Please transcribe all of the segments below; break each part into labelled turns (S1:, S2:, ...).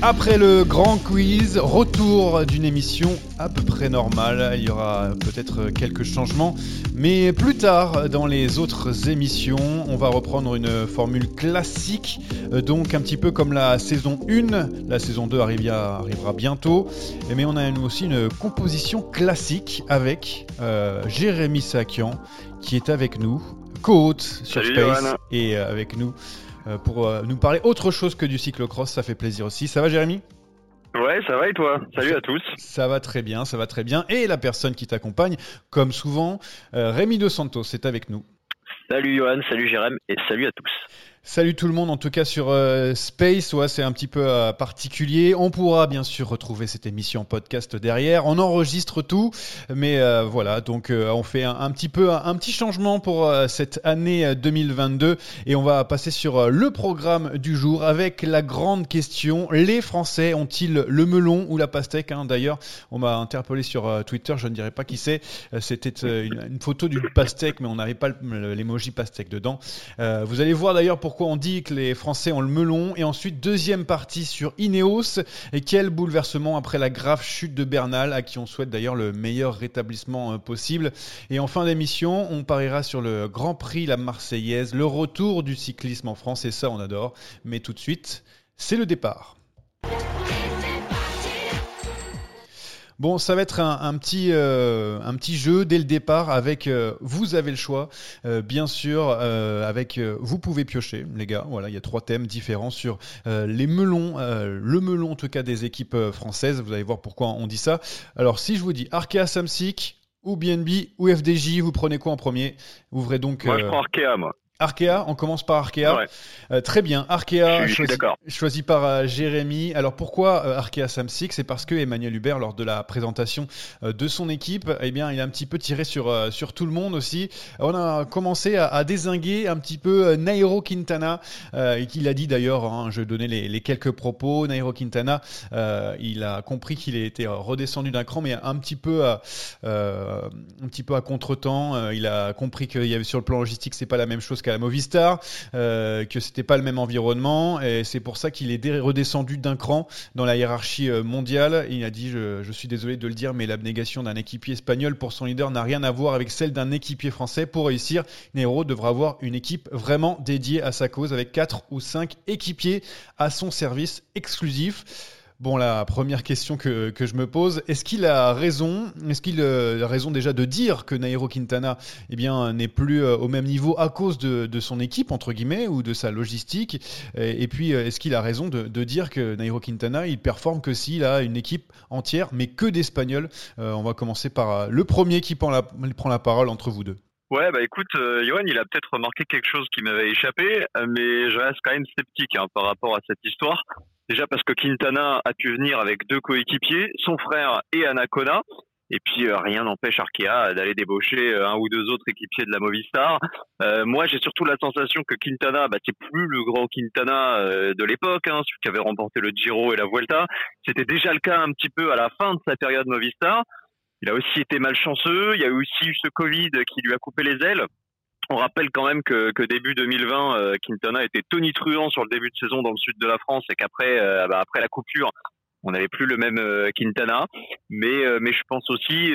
S1: Après le grand quiz, retour d'une émission à peu près normale. Il y aura peut-être quelques changements, mais plus tard dans les autres émissions, on va reprendre une formule classique, euh, donc un petit peu comme la saison 1. La saison 2 arrivera, arrivera bientôt, mais on a aussi une composition classique avec euh, Jérémy Sakian qui est avec nous, co-hôte sur
S2: Salut,
S1: Space, et euh, avec nous pour euh, nous parler autre chose que du cyclocross. Ça fait plaisir aussi. Ça va, Jérémy?
S2: Ouais, ça va et toi? Salut à tous.
S1: Ça va très bien, ça va très bien. Et la personne qui t'accompagne, comme souvent, euh, Rémi De Santos, est avec nous.
S2: Salut Johan, salut Jérém et salut à tous.
S1: Salut tout le monde, en tout cas sur euh, Space, ouais, c'est un petit peu euh, particulier. On pourra bien sûr retrouver cette émission podcast derrière. On enregistre tout, mais euh, voilà, donc on fait un, petit peu un, petit changement pour cette année euh, 2022 et on va passer sur le programme du jour avec la grande question les Français ont-ils le melon ou la pastèque hein? D'ailleurs, on m'a interpellé sur Twitter, je ne dirais pas qui c'est. C'était une, une photo d'une pastèque, mais on n'avait pas le- l'emoji pastèque dedans. Vous allez voir d'ailleurs pourquoi on dit que les Français ont le melon. Et ensuite, deuxième partie sur Ineos. Et quel bouleversement après la grave chute de Bernal, à qui on souhaite d'ailleurs le meilleur rétablissement euh, possible. Et en fin d'émission, on pariera sur le Grand Prix La Marseillaise, le retour du cyclisme en France. Et ça, on adore. Mais tout de suite, c'est le départ. Bon, ça va être un, un petit, euh, un petit jeu dès le départ avec euh, vous avez le choix, Euh, bien sûr, avec vous pouvez piocher, les gars. Voilà, il y a trois thèmes différents sur les melons, le melon en tout cas des équipes françaises. Vous allez voir pourquoi on dit ça. Alors, si je vous dis Arkea Samsic ou BNB ou FDJ, vous prenez quoi en premier? Ouvrez donc
S2: Moi je prends Arkea moi.
S1: Arkea. On commence par Arkea.
S2: Ouais.
S1: Euh, très bien, Arkea
S2: Je suis- je suis
S1: choisi, par euh, Jérémy. Alors pourquoi euh, Arkea Samsic? C'est parce que Emmanuel Hubert, lors de la présentation euh, de son équipe, eh bien, il a un petit peu tiré sur, sur tout le monde aussi. On a commencé à, à désinguer un petit peu Nairo Quintana, et qu'il a dit d'ailleurs, hein, je donnais les, les quelques propos, Nairo Quintana, il a compris qu'il était redescendu d'un cran, mais un petit peu à, un petit peu à contre-temps. Il a compris qu'il y avait sur le plan logistique, c'est pas la même chose qu'à la Movistar euh, que c'était pas le même environnement et c'est pour ça qu'il est redescendu d'un cran dans la hiérarchie euh, mondiale. Il a dit, je, suis désolé de le dire, mais l'abnégation d'un équipier espagnol pour son leader n'a rien à voir avec celle d'un équipier français. Pour réussir, Nero devra avoir une équipe vraiment dédiée à sa cause avec quatre ou cinq équipiers à son service exclusif. Bon, la première question que, que je me pose, est-ce qu'il a raison Est-ce qu'il euh, a raison déjà de dire que Nairo Quintana eh n'est plus euh, au même niveau à cause de, de son équipe, entre guillemets, ou de sa logistique? Et, puis, euh, est-ce qu'il a raison de, dire que Nairo Quintana, il performe que s'il a une équipe entière, mais que d'Espagnols? On va commencer par le premier qui prend la, prend la parole entre vous deux.
S2: Ouais bah écoute, Johan il a peut-être remarqué quelque chose qui m'avait échappé, mais je reste quand même sceptique hein, par rapport à cette histoire. Déjà parce que Quintana a pu venir avec deux coéquipiers, son frère et Anacona. Et puis rien n'empêche Arkea d'aller débaucher un ou deux autres équipiers de la Movistar. moi, j'ai surtout la sensation que Quintana, bah, plus le grand Quintana de l'époque, hein, celui qui avait remporté le Giro et la Vuelta. C'était déjà le cas un petit peu à la fin de sa période Movistar. Il a aussi été malchanceux. Il y a aussi eu ce Covid qui lui a coupé les ailes. On rappelle quand même que, que début 2020, euh, Quintana était tonitruant sur le début de saison dans le sud de la France et qu'après euh, bah, après la coupure, on n'avait plus le même euh, Quintana. Mais, mais je pense aussi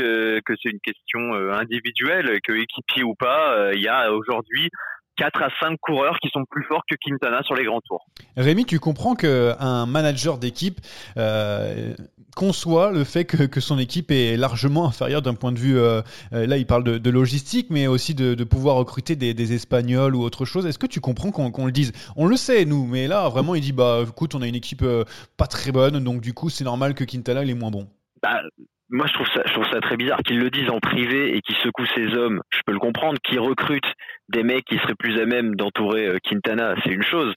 S2: que c'est une question individuelle, que équipier ou pas, il y a aujourd'hui 4 à 5 coureurs qui sont plus forts que Quintana sur les grands tours.
S1: Rémi, tu comprends qu'un manager d'équipe euh, conçoit le fait que, son équipe est largement inférieure d'un point de vue, euh, euh, là il parle de, logistique, mais aussi de, pouvoir recruter des, Espagnols ou autre chose. Est-ce que tu comprends qu'on le dise? On le sait, nous, mais là vraiment il dit, bah écoute, on a une équipe pas très bonne, donc du coup c'est normal que Quintana il est moins bon.
S3: Bah, moi, je trouve ça, je trouve ça très bizarre qu'ils le disent en privé et qu'ils secouent ces hommes. Je peux le comprendre, qu'ils recrutent des mecs qui seraient plus à même d'entourer euh, Quintana, c'est une chose.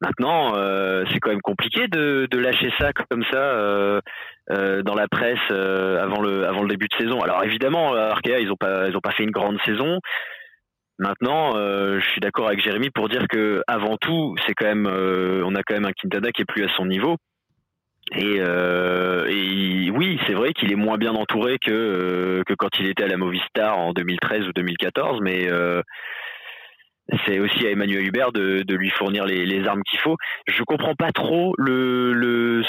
S3: Maintenant, euh, c'est quand même compliqué de, de, lâcher ça comme ça euh, dans la presse avant le avant le début de saison. Alors évidemment, Arkea, ils ont pas ils ont pas fait une grande saison. Maintenant, je suis d'accord avec Jérémy pour dire que avant tout, c'est quand même on a quand même un Quintana qui est plus à son niveau. Et, euh, oui, c'est vrai qu'il est moins bien entouré que, euh, quand il était à la Movistar en 2013 ou 2014, mais euh, c'est aussi à Emmanuel Hubert de, lui fournir les, armes qu'il faut. Je comprends pas trop le, le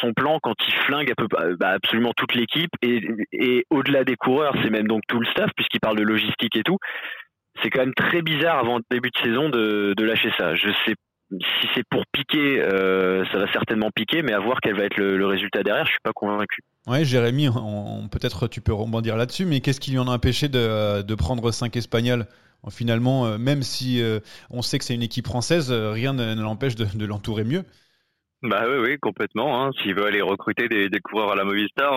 S3: son plan quand il flingue à peu, bah, absolument toute l'équipe et, et au-delà des coureurs, c'est même donc tout le staff puisqu'il parle de logistique et tout. C'est quand même très bizarre avant le début de saison de, de lâcher ça. Je sais si c'est pour piquer, euh, ça va certainement piquer, mais à voir quel va être le, résultat derrière, je suis pas convaincu.
S1: Ouais, Jérémy, peut-être tu peux rebondir là-dessus, mais qu'est-ce qui lui en a empêché de, de prendre 5 Espagnols? Finalement, euh, même si euh, on sait que c'est une équipe française, rien ne, l'empêche de, l'entourer mieux.
S2: Bah oui, oui, complètement. Hein. S'il veut aller recruter des, des, coureurs à la Movistar,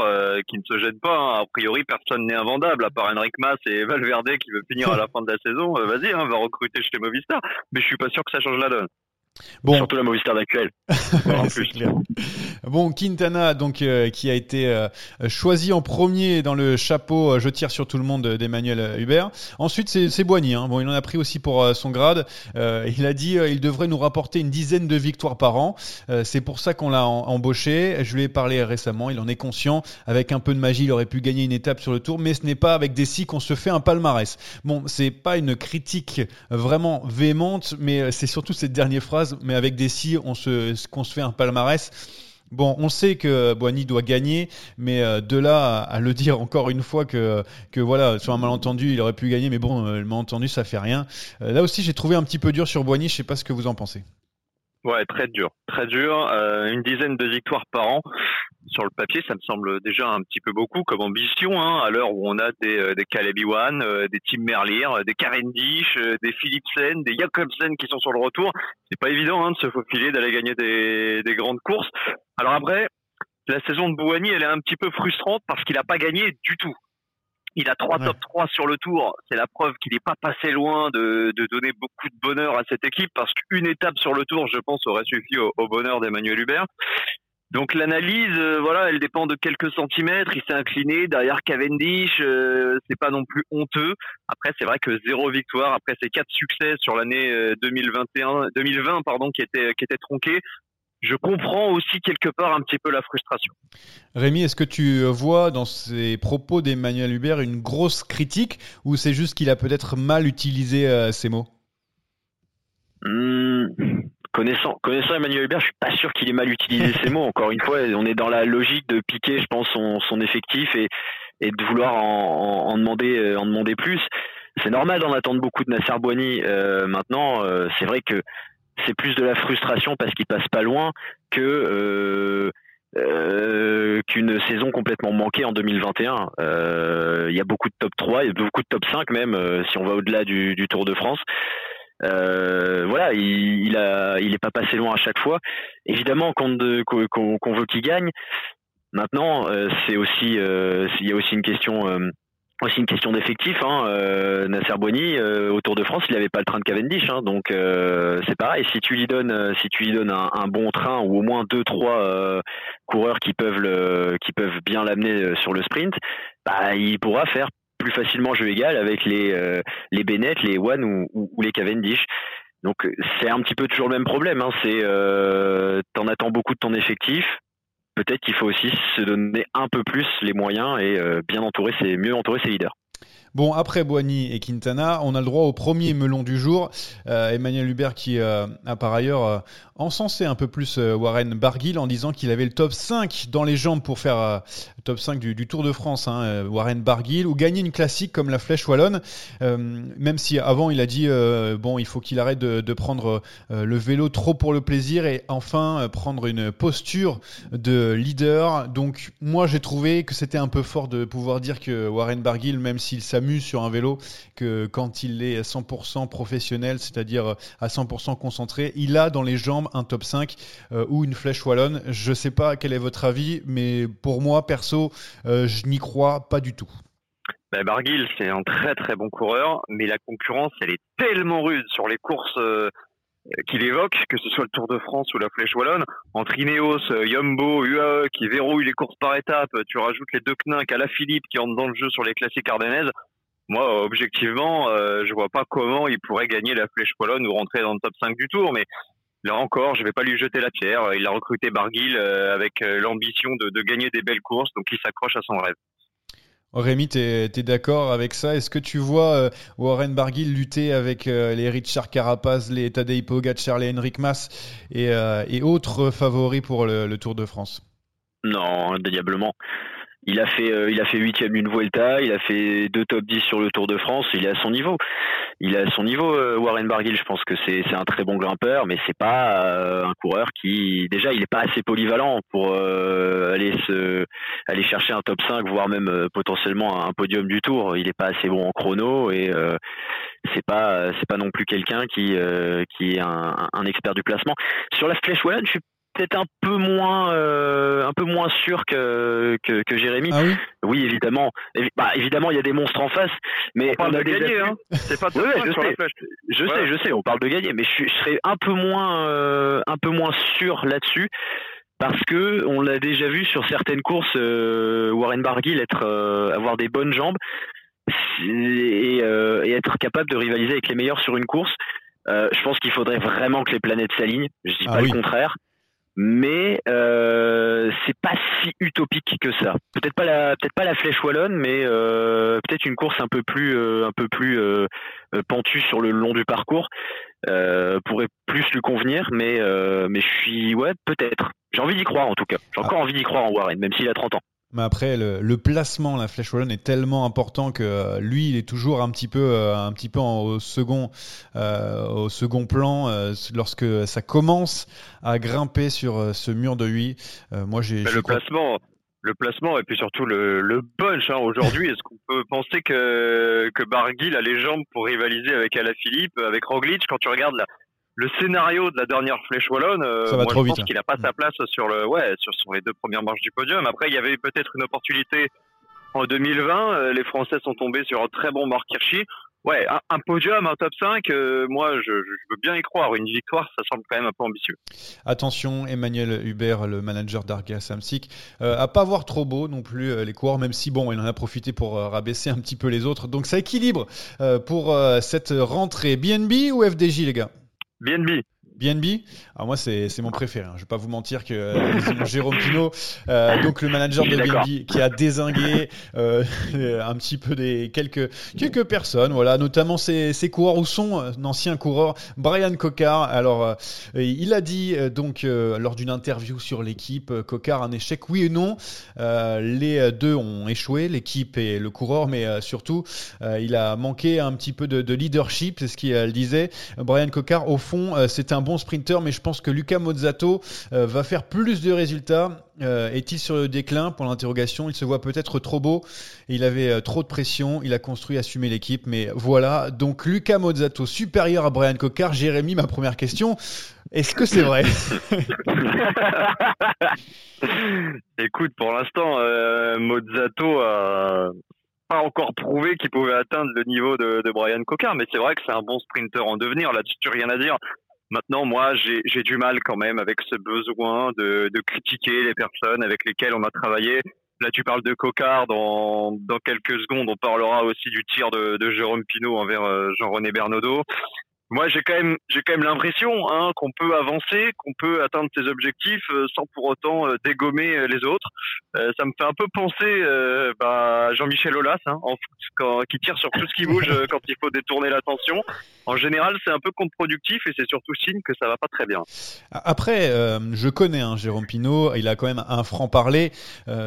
S2: qui ne se gênent pas. Hein. A priori, personne n'est invendable, à part Enric Mas et Valverde qui veut finir à la fin de la saison. Vas-y, hein, va recruter chez Movistar. Mais je suis pas sûr que ça change la donne. Bon. Surtout la Movistar actuelle.
S1: en plus. Bon, Quintana, donc, euh, qui a été euh, choisi en premier dans le chapeau euh, Je tire sur tout le monde d'Emmanuel Hubert. Ensuite, c'est Boigny. Hein. Bon, il en a pris aussi pour son grade. il a dit il devrait nous rapporter une dizaine de victoires par an. c'est pour ça qu'on l'a embauché. Je lui ai parlé récemment. Il en est conscient. Avec un peu de magie, il aurait pu gagner une étape sur le tour, mais ce n'est pas avec des si qu'on se fait un palmarès. Bon, c'est pas une critique vraiment véhémente, mais c'est surtout cette dernière phrase mais avec des si, on se, fait un palmarès. Bon, on sait que Boigny doit gagner, mais euh, de là à, le dire encore une fois que, que voilà, sur un malentendu, il aurait pu gagner, mais bon, euh, le malentendu, ça fait rien. Euh, là aussi, j'ai trouvé un petit peu dur sur Boigny, je sais pas ce que vous en pensez.
S2: Ouais, très dur, très dur. une dizaine de victoires par an sur le papier, ça me semble déjà un petit peu beaucoup comme ambition, hein, à l'heure où on a des, euh, des Caleb Iwan, euh, des Tim Merlier, euh, des Cavendish, des Philipsen, des Jacobsen qui sont sur le retour. C'est pas évident hein, de se faufiler, d'aller gagner des, des grandes courses. Alors après, la saison de Bouhani, elle est un petit peu frustrante parce qu'il n'a pas gagné du tout. Il a trois top 3 sur le tour. C'est la preuve qu'il n'est pas passé loin de, de, donner beaucoup de bonheur à cette équipe parce qu'une étape sur le tour, je pense, aurait suffi au, au bonheur d'Emmanuel Hubert. Donc l'analyse, euh, voilà, elle dépend de quelques centimètres. Il s'est incliné derrière Cavendish, euh, c'est pas non plus honteux. Après, c'est vrai que zéro victoire après ces quatre succès sur l'année 2021, euh, 2020, pardon, qui était qui était tronqué. Je comprends aussi quelque part un petit peu la frustration.
S1: Rémi, est-ce que tu vois dans ces propos d'Emmanuel Hubert une grosse critique ou c'est juste qu'il a peut-être mal utilisé ces mots?
S3: Mmh connaissant, connaissant Emmanuel Hubert, je suis pas sûr qu'il ait mal utilisé ces mots. Encore une fois, on est dans la logique de piquer, je pense, son, son effectif et, et de vouloir en, en, demander, euh, en demander plus. C'est normal d'en attendre beaucoup de Nasser Boigny. Euh, maintenant, euh, c'est vrai que c'est plus de la frustration parce qu'il passe pas loin que euh, euh, qu'une saison complètement manquée en 2021. Il y a beaucoup de top 3, il y a beaucoup de top 5 même, si on va au-delà du, Tour de France. Euh, voilà, il, il, a, il est pas passé loin à chaque fois. Évidemment qu'on veut qu'il gagne. Maintenant, euh, c'est aussi, euh, il y a aussi une question aussi une question d'effectif. Hein. Euh, Nasser Boigny, euh, au Tour de France, il n'avait pas le train de Cavendish, hein. donc euh, c'est pareil. Si tu lui donnes, si tu lui donnes un, bon train ou au moins deux trois coureurs qui peuvent le, qui peuvent bien l'amener sur le sprint, bah, il pourra faire plus facilement jeu égal avec les les Bennett, les One ou, ou, les Cavendish. Donc c'est un petit peu toujours le même problème. Hein. C'est t'en attends beaucoup de ton effectif, peut-être qu'il faut aussi se donner un peu plus les moyens et euh, bien entourer ses, mieux entourer ses leaders.
S1: Bon, après Boigny et Quintana, on a le droit au premier melon du jour. Euh, Emmanuel Hubert qui euh, a par ailleurs euh, encensé un peu plus Warren Barguil en disant qu'il avait le top 5 dans les jambes pour faire le top 5 du, Tour de France, hein, Warren Barguil, ou gagner une classique comme la Flèche Wallonne. même si avant il a dit bon, il faut qu'il arrête de, de prendre le vélo trop pour le plaisir et enfin prendre une posture de leader. Donc moi j'ai trouvé que c'était un peu fort de pouvoir dire que Warren Barguil, même s'il s'amuse sur un vélo que quand il est 100% professionnel, c'est-à-dire à 100% concentré, il a dans les jambes un top 5 euh, ou une flèche wallonne. Je ne sais pas quel est votre avis, mais pour moi, perso, euh, je n'y crois pas du tout.
S2: Ben Barguil, c'est un très très bon coureur, mais la concurrence, elle est tellement rude sur les courses euh, qu'il évoque, que ce soit le Tour de France ou la Flèche Wallonne, entre Ineos, Yumbo, UAE qui verrouillent les courses par étapes, tu rajoutes les deux à la Philippe qui entrent dans le jeu sur les classiques ardennaises, moi, objectivement, euh, je vois pas comment il pourrait gagner la Flèche Pologne ou rentrer dans le top 5 du tour. Mais là encore, je vais pas lui jeter la pierre. Il a recruté Barguil euh, avec euh, l'ambition de, de, gagner des belles courses, donc il s'accroche à son rêve.
S1: Rémi, tu es, d'accord avec ça? Est-ce que tu vois euh, Warren Barguil lutter avec les Richard Carapaz, les Tadej Pogacar, les Henrik Mas et, et autres favoris pour le, le Tour de France?
S3: Non, indéniablement. Il a fait, euh, il a fait huitième d'une Vuelta, il a fait deux top 10 sur le Tour de France. Il est à son niveau. Il est à son niveau. Euh, Warren Barguil, je pense que c'est, un très bon grimpeur, mais c'est pas euh, un coureur qui, déjà, il est pas assez polyvalent pour aller se, aller chercher un top 5, voire même potentiellement un podium du Tour. Il est pas assez bon en chrono et c'est pas, c'est pas non plus quelqu'un qui, qui est un, un, expert du placement. Sur la Flèche Wallonne, je suis peut-être un peu moins euh, un peu moins sûr que que, que Jérémy.
S1: Ah oui,
S3: oui, évidemment. Bah, évidemment, il y a des monstres en face, mais
S2: on parle de gagner. Hein. C'est pas
S3: ouais, je sais. Je sais, je sais. On parle de gagner, mais je, je serais un peu moins euh, un peu moins sûr là-dessus. Parce que on l'a déjà vu sur certaines courses, euh, Warren Barguil être avoir des bonnes jambes et, et, être capable de rivaliser avec les meilleurs sur une course. je pense qu'il faudrait vraiment que les planètes s'alignent. Je dis ah pas le contraire mais euh, c'est pas si utopique que ça. Peut-être pas la peut-être pas la flèche wallonne, mais euh, peut-être une course un peu plus euh, un peu plus euh, pentue sur le long du parcours pourrait plus lui convenir. Mais mais je suis ouais peut-être. J'ai envie d'y croire en tout cas. J'ai encore envie d'y croire en Warren, même s'il a 30 ans.
S1: Mais après, le, placement, la flèche wallonne est tellement important que euh, lui, il est toujours un petit peu, euh, un petit peu au second, euh, au second plan lorsque ça commence à grimper sur ce mur de lui. moi, j'ai.
S2: Le placement, le placement et puis surtout le, le punch. Hein. Aujourd'hui, est-ce qu'on peut penser que que Barguil a les jambes pour rivaliser avec Alaphilippe, avec Roglic? Quand tu regardes la, le scénario de la dernière flèche wallonne, euh,
S1: je pense
S2: hein. qu'il a pas sa place sur le, ouais, sur, sur, les deux premières marches du podium. Après, il y avait peut-être une opportunité en 2020. Euh, les Français sont tombés sur un très bon Marc Hirschi. Ouais, un, podium, un top 5, euh, moi je, veux bien y croire. Une victoire, ça semble quand même un peu ambitieux.
S1: Attention, Emmanuel Hubert, le manager d'Arga Samsic, à pas voir trop beau non plus les coureurs, même si bon, il en a profité pour rabaisser un petit peu les autres. Donc ça équilibre pour cette rentrée. BNB ou FDJ les gars?
S2: BNB.
S1: BNB, alors moi c'est mon préféré. Hein. Je vais pas vous mentir que euh, Jérôme Pino, euh, donc le manager de BNB, qui a désingué euh, un petit peu des quelques quelques personnes, voilà, notamment ses, ses coureurs ou son euh, ancien coureur Brian Cocard. Alors il a dit donc lors d'une interview sur l'équipe, Cocard un échec, oui et non. les deux ont échoué, l'équipe et le coureur, mais surtout il a manqué un petit peu de, de leadership, c'est ce qu'il disait. Brian Cocard, au fond, c'est un bon sprinter, mais je pense que Luca Mozzato euh, va faire plus de résultats. Euh, est-il sur le déclin? Pour l'interrogation, il se voit peut-être trop beau. Il avait euh, trop de pression. Il a construit, assumé l'équipe. Mais voilà. Donc Luca Mozzato supérieur à Brian Cocard. Jérémy, ma première question. Est-ce que c'est vrai?
S2: Écoute, pour l'instant, Mozzato a pas encore prouvé qu'il pouvait atteindre le niveau de, de Brian Cocard, mais c'est vrai que c'est un bon sprinter en devenir. Là-dessus, rien à dire. Maintenant, moi, j'ai du mal quand même avec ce besoin de, critiquer les personnes avec lesquelles on a travaillé. Là, tu parles de Cocard. Dans, dans quelques secondes, on parlera aussi du tir de, de Jérôme Pinault envers euh, Jean-René Bernaudot moi j'ai quand même j'ai quand même l'impression hein, qu'on peut avancer, qu'on peut atteindre ses objectifs euh, sans pour autant euh, dégommer euh, les autres. ça me fait un peu penser bah, Jean-Michel Aulas hein, en foot, quand, qui tire sur tout ce qui bouge quand il faut détourner l'attention. En général, c'est un peu contre-productif et c'est surtout signe que ça va pas très bien.
S1: Après, je connais hein, Jérôme Pinault, il a quand même un franc parler.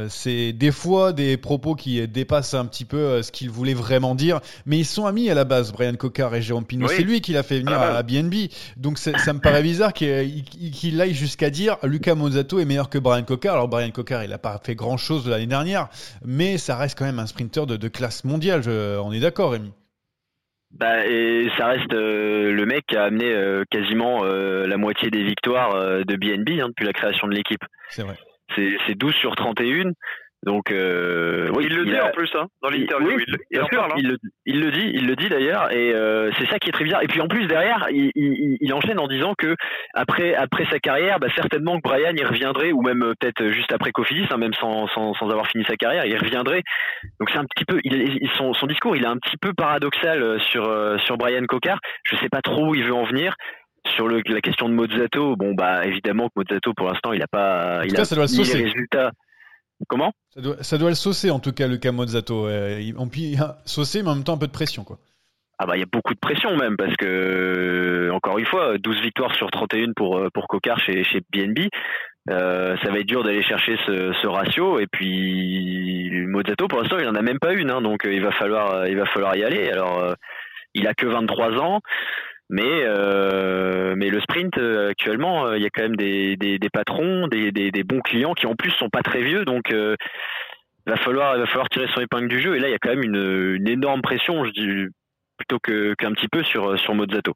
S1: c'est des fois des propos qui dépassent un petit peu ce qu'il voulait vraiment dire, mais ils sont amis à la base, Brian Cocard et Jérôme Pinault. C'est lui qui l'a fait venir ah, à, BNB. Donc ça me paraît bizarre qu'il aille jusqu'à dire Lucas Mozzato est meilleur que Brian Cocard. Alors Brian Cocard, il n'a pas fait grand chose l'année dernière, mais ça reste quand même un sprinter de, classe mondiale. on est d'accord, Rémi?
S3: Bah, et ça reste euh, le mec qui a amené euh, quasiment euh, la moitié des victoires de BNB hein, depuis la création de l'équipe.
S1: C'est vrai.
S3: C'est 12 sur 31. Donc,
S2: euh, oui, il le dit en plus hein, dans l'interview.
S3: il, il, en parle, hein. il, le, il, le, dit, il le dit d'ailleurs, et euh, c'est ça qui est très bizarre. Et puis en plus derrière, il, enchaîne en disant que après après sa carrière, bah, certainement que Brian y reviendrait, ou même euh, peut-être juste après Cofidis, hein, même sans, sans, sans avoir fini sa carrière, il reviendrait. Donc c'est un petit peu, il, son, son discours, il est un petit peu paradoxal euh, sur euh, sur Brian Cocard. Je sais pas trop où il veut en venir sur le, la question de Mozzato, bon bah évidemment que Mozzato pour l'instant il a pas, il a
S1: ça doit les résultats.
S3: Comment?
S1: Ça doit, ça doit, le saucer en tout cas le Camozzato. Euh, on peut saucer mais en même temps un peu de pression quoi.
S3: Ah bah il y a beaucoup de pression même parce que euh, encore une fois 12 victoires sur 31 pour euh, pour Cocard chez chez BNB. Euh, ça va être dur d'aller chercher ce, ce, ratio et puis Mozzato pour l'instant il en a même pas une hein, donc il va falloir il va falloir y aller. Alors il a que 23 ans. Mais, euh, mais le sprint, euh, actuellement, euh, il y a quand même des, des, patrons, des, des, bons clients qui en plus sont pas très vieux. Donc, il va falloir, va falloir tirer son épingle du jeu. Et là, il y a quand même une, une énorme pression, je dis, plutôt qu'un petit peu sur, sur Mozzato.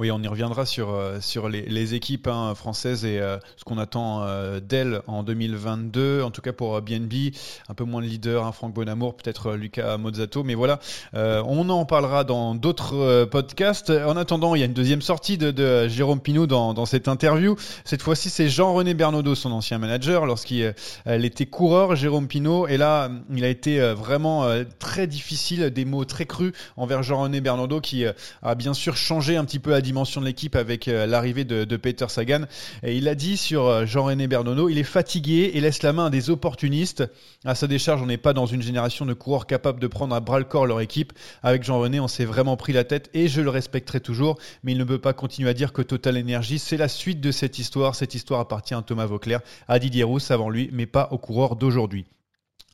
S1: Oui, on y reviendra sur, euh, sur les, équipes hein, françaises et euh, ce qu'on attend euh, d'elles en 2022. En tout cas pour BNB, un peu moins de leader, hein, Franck Bonamour, peut-être Lucas Mozzato. Mais voilà, on en parlera dans d'autres podcasts. En attendant, il y a une deuxième sortie de, Jérôme Pinault dans, cette interview. Cette fois-ci, c'est Jean-René Bernaudot, son ancien manager, lorsqu'il était coureur, Jérôme Pinault. Et là, il a été vraiment très difficile, des mots très crus envers Jean-René Bernaudot qui a bien sûr changé un petit peu à dimension de l'équipe avec euh, l'arrivée de, Peter Sagan. Il a dit sur euh, Jean-René Bernono, il est fatigué et laisse la main à des opportunistes. À sa décharge, on n'est pas dans une génération de coureurs capables de prendre à bras le corps leur équipe. Avec Jean-René, on s'est vraiment pris la tête et je le respecterai toujours. Mais il ne peut pas continuer à dire que Total Energy, c'est la suite de cette histoire. Cette histoire appartient à Thomas Vauclair, à Didier Rousse avant lui, mais pas aux coureurs d'aujourd'hui.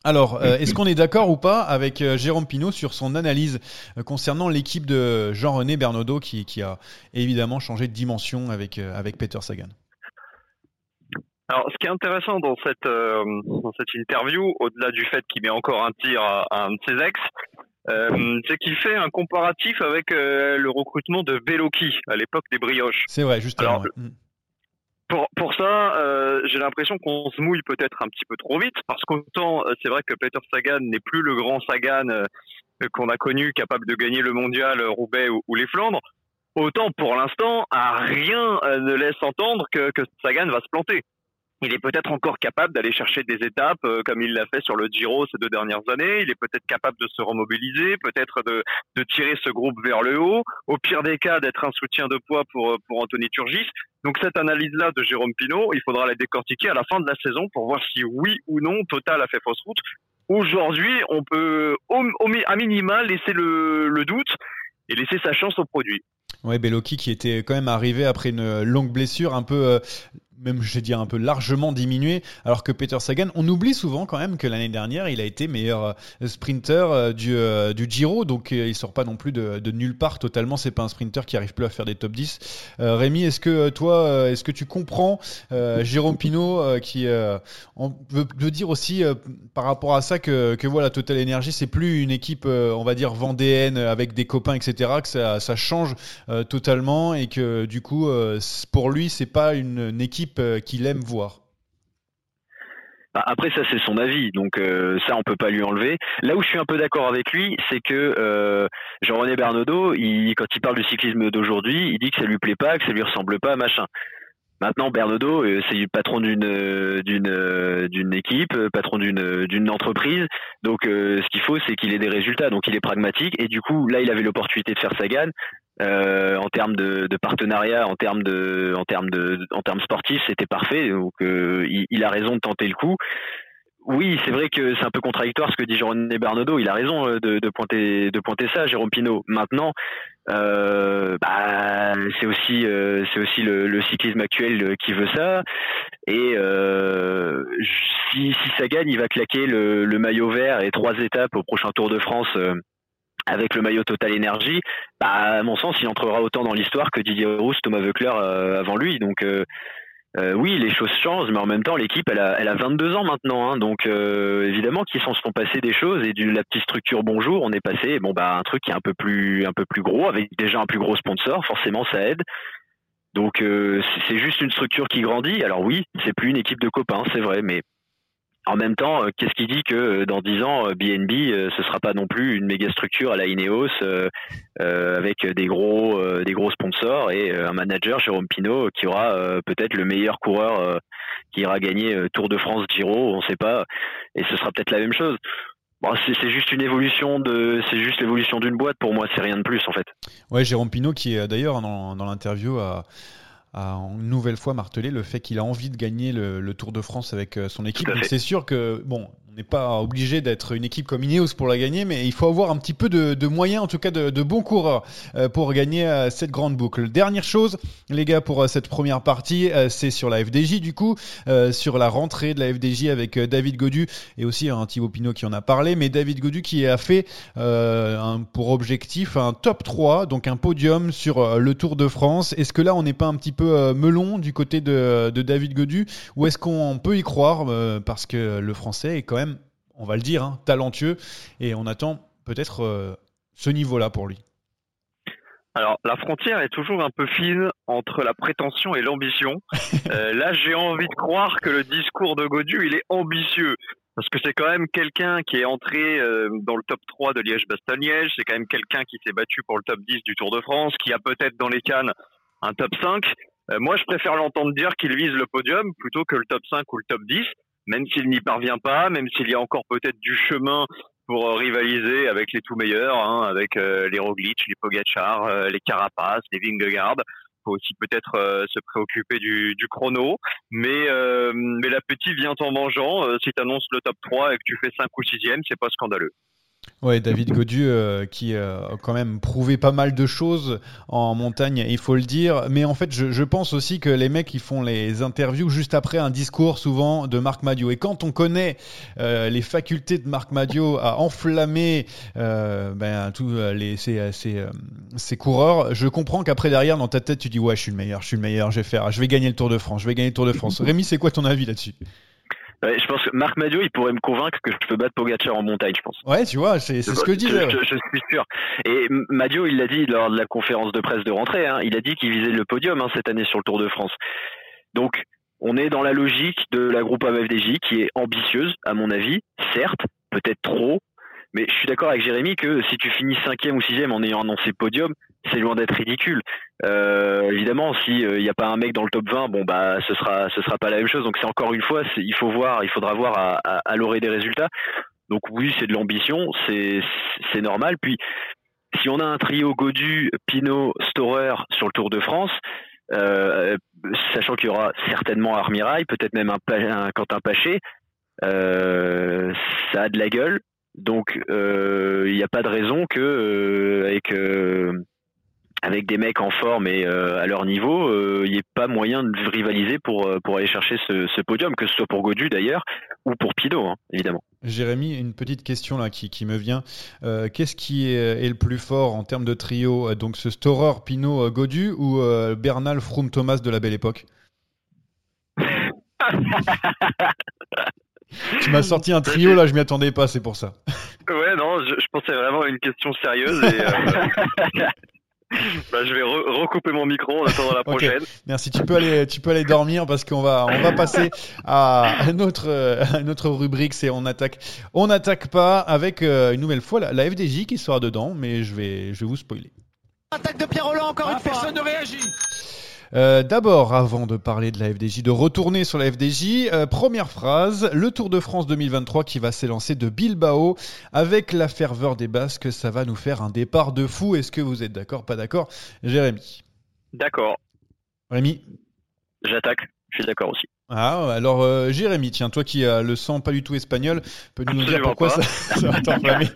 S1: Alors, euh, est-ce qu'on est d'accord ou pas avec euh, Jérôme Pinault sur son analyse euh, concernant l'équipe de Jean-René Bernaudot qui, a évidemment changé de dimension avec, avec Peter Sagan?
S2: Alors, ce qui est intéressant dans cette, dans cette interview, au-delà du fait qu'il met encore un tir à, un de ses ex, c'est qu'il fait un comparatif avec le recrutement de Veloki à l'époque des brioches.
S1: C'est vrai, justement.
S2: Mm. Pour, pour ça, euh, j'ai l'impression qu'on se mouille peut-être un petit peu trop vite, parce qu'autant euh, c'est vrai que Peter Sagan n'est plus le grand Sagan euh, qu'on a connu, capable de gagner le mondial Roubaix ou, les Flandres, autant pour l'instant, rien ne laisse entendre que, que Sagan va se planter il est peut-être encore capable d'aller chercher des étapes euh, comme il l'a fait sur le Giro ces deux dernières années. Il est peut-être capable de se remobiliser, peut-être de, tirer ce groupe vers le haut. Au pire des cas, d'être un soutien de poids pour, euh, pour Anthony Turgis. Donc cette analyse-là de Jérôme Pinault, il faudra la décortiquer à la fin de la saison pour voir si oui ou non Total a fait fausse route. Aujourd'hui, on peut au, au, à minima laisser le, le doute et laisser sa chance au produit.
S1: Ouais, Beloki qui était quand même arrivé après une longue blessure, un peu euh, même je vais dire un peu largement diminué, alors que Peter Sagan, on oublie souvent quand même que l'année dernière, il a été meilleur euh, sprinter euh, du, euh, du Giro, donc il sort pas non plus de, nulle part totalement, c'est pas un sprinter qui arrive plus à faire des top 10. Rémi, est-ce que toi, est-ce que tu comprends Jérôme Pinault qui veut, dire aussi par rapport à ça que, que voilà, Total Energy, c'est plus une équipe, on va dire, vendéenne avec des copains, etc., que ça, change totalement et que du coup, pour lui, c'est pas une équipe euh, qu'il aime voir
S3: Bah, après ça c'est son avis, donc euh, ça on peut pas lui enlever. Là où je suis un peu d'accord avec lui, c'est que euh, Jean-René Bernaudot, quand il parle du cyclisme d'aujourd'hui, il dit que ça lui plaît pas, que ça lui ressemble pas, machin. Maintenant, Bernaudot, c'est le patron d'une équipe, patron d'une d'une entreprise. Donc, ce qu'il faut, c'est qu'il ait des résultats. Donc, il est pragmatique. Et du coup, là, il avait l'opportunité de faire sa gagne. Euh, en termes de, de, partenariat, en termes de, en termes de, en termes sportifs, c'était parfait. Donc, euh, il, il, a raison de tenter le coup. Oui, c'est vrai que c'est un peu contradictoire ce que dit Jérôme Bernardo. Il a raison euh, de, de, pointer, de pointer ça, Jérôme Pinault. Maintenant, euh, bah, c'est aussi, euh, c'est aussi le, le, cyclisme actuel qui veut ça. Et euh, si, si ça gagne, il va claquer le, le, maillot vert et trois étapes au prochain Tour de France avec le maillot Total Energy, bah, à mon sens, il entrera autant dans l'histoire que Didier Rousse, Thomas Voeckler euh, avant lui. Donc euh, euh, oui, les choses changent, mais en même temps, l'équipe, elle a, elle a 22 ans maintenant, hein, donc évidemment qu'ils s'en sont passés des choses et de la petite structure Bonjour, on est passé, bon bah un truc qui est un peu plus, un peu plus gros, avec déjà un plus gros sponsor, forcément ça aide. Donc c'est juste une structure qui grandit. Alors oui, c'est plus une équipe de copains, c'est vrai, mais en même temps, euh, qu'est-ce qui dit que euh, dans 10 ans, BNB, euh, ce sera pas non plus une méga structure à la Ineos avec des gros, des gros sponsors et un manager, Jérôme Pinault, qui aura peut-être le meilleur coureur qui ira gagner Tour de France, Giro, on ne sait pas, et ce sera peut-être la même chose. C'est juste une évolution de, c'est juste l'évolution d'une boîte pour moi, c'est rien de plus en fait.
S1: Ouais, Jérôme Pinault qui d'ailleurs dans, dans l'interview a a une nouvelle fois martelé le fait qu'il a envie de gagner le, le, Tour de France avec euh, son équipe. c'est sûr que, bon, n'est pas obligé d'être une équipe comme Ineos pour la gagner, mais il faut avoir un petit peu de, moyens, en tout cas de, bons coureurs euh, pour gagner euh, cette grande boucle. Dernière chose, les gars, pour euh, cette première partie, c'est sur la FDJ du coup, sur la rentrée de la FDJ avec David Godu et aussi un Thibaut Pinot qui en a parlé, mais David Godu qui a fait pour objectif un top 3, donc un podium sur le Tour de France. Est-ce que là on n'est pas un petit peu melon du côté de, de David Godu ou est-ce qu'on peut y croire parce que le français est quand même on va le dire, hein, talentueux, et on attend peut-être euh, ce niveau-là pour lui.
S2: Alors, la frontière est toujours un peu fine entre la prétention et l'ambition. Euh, là, j'ai envie de croire que le discours de Godu, il est ambitieux. Parce que c'est quand même quelqu'un qui est entré euh, dans le top 3 de Liège-Bastogne-Liège. C'est quand même quelqu'un qui s'est battu pour le top 10 du Tour de France, qui a peut-être dans les cannes un top 5. moi, je préfère l'entendre dire qu'il vise le podium plutôt que le top 5 ou le top 10 même s'il n'y parvient pas, même s'il y a encore peut-être du chemin pour euh, rivaliser avec les tout meilleurs, hein, avec euh, les Roglic, les Pogacar, euh, les Carapace, les Vingegaard. Faut aussi peut-être se préoccuper du, chrono, mais mais l'appétit vient en mangeant. si tu annonces le top 3 et que tu fais 5 ou 6e, c'est pas scandaleux.
S1: Ouais, David Godu euh, qui euh, a quand même prouvé pas mal de choses en montagne, il faut le dire. Mais en fait, je, pense aussi que les mecs, ils font les interviews juste après un discours souvent de Marc Madio. Et quand on connaît euh, les facultés de Marc Madio à enflammer ben, tous les, ces, ces, coureurs, je comprends qu'après derrière, dans ta tête, tu dis ouais, je suis le meilleur, je suis le meilleur, je vais faire, je vais gagner le Tour de France, je vais gagner le Tour de France. Rémi, c'est quoi ton avis là-dessus?
S3: Je pense que Marc Madio, il pourrait me convaincre que je peux battre Pogacar en montagne, je pense.
S1: Ouais, tu vois, c'est ce que je disais.
S3: Je, suis sûr. Et Madio, il l'a dit lors de la conférence de presse de rentrée, hein, il a dit qu'il visait le podium hein, cette année sur le Tour de France. Donc, on est dans la logique de la groupe AMFDJ qui est ambitieuse, à mon avis, certes, peut-être trop, mais je suis d'accord avec Jérémy que si tu finis cinquième ou sixième en ayant annoncé podium, c'est loin d'être ridicule. Euh, évidemment, s'il n'y euh, a pas un mec dans le top 20, bon bah ce sera ce sera pas la même chose. Donc c'est encore une fois, il faut voir, il faudra voir à, à, l'orée des résultats. Donc oui, c'est de l'ambition, c'est c'est normal. Puis si on a un trio Godu, Pinot, Storer sur le Tour de France, euh, sachant qu'il y aura certainement Armirail, peut-être même un, Quentin Paché, euh, ça a de la gueule. Donc euh, il n'y a pas de raison que avec avec des mecs en forme et euh, à leur niveau, il euh, n'y ait pas moyen de rivaliser pour, euh, pour aller chercher ce, podium, que ce soit pour Godu d'ailleurs ou pour Pinot, hein, évidemment.
S1: Jérémy, une petite question là qui, qui me vient. Qu'est-ce qui est, le plus fort en termes de trio Donc ce Storer, Pinot, Godu ou Bernal, Froome, Thomas de la belle époque? Tu m'as sorti un trio là, je m'y attendais pas, c'est pour ça.
S2: Ouais, non, je, pensais vraiment à une question sérieuse. Et, bah, je vais recouper mon micro en attendant la prochaine.
S1: Merci. Tu peux aller, tu peux aller dormir parce qu'on va, on va passer à notre, notre rubrique, c'est on attaque, on n'attaque pas avec euh, une nouvelle fois la, FDJ qui sera dedans, mais je vais, je vais vous spoiler.
S4: Attaque de Pierre Roland encore une fois. Personne ne réagit.
S1: Euh, d'abord, avant de parler de la FDJ, de retourner sur la FDJ, euh, première phrase, le Tour de France 2023 qui va s'élancer de Bilbao avec la ferveur des Basques, ça va nous faire un départ de fou. Est-ce que vous êtes d'accord, pas d'accord Jérémy?
S2: D'accord.
S1: Rémi?
S3: J'attaque, je suis d'accord aussi.
S1: Ah, alors euh, Jérémy, tiens, toi qui as le sang pas du tout espagnol, peux nous dire pourquoi ça, ça va t'enflammer?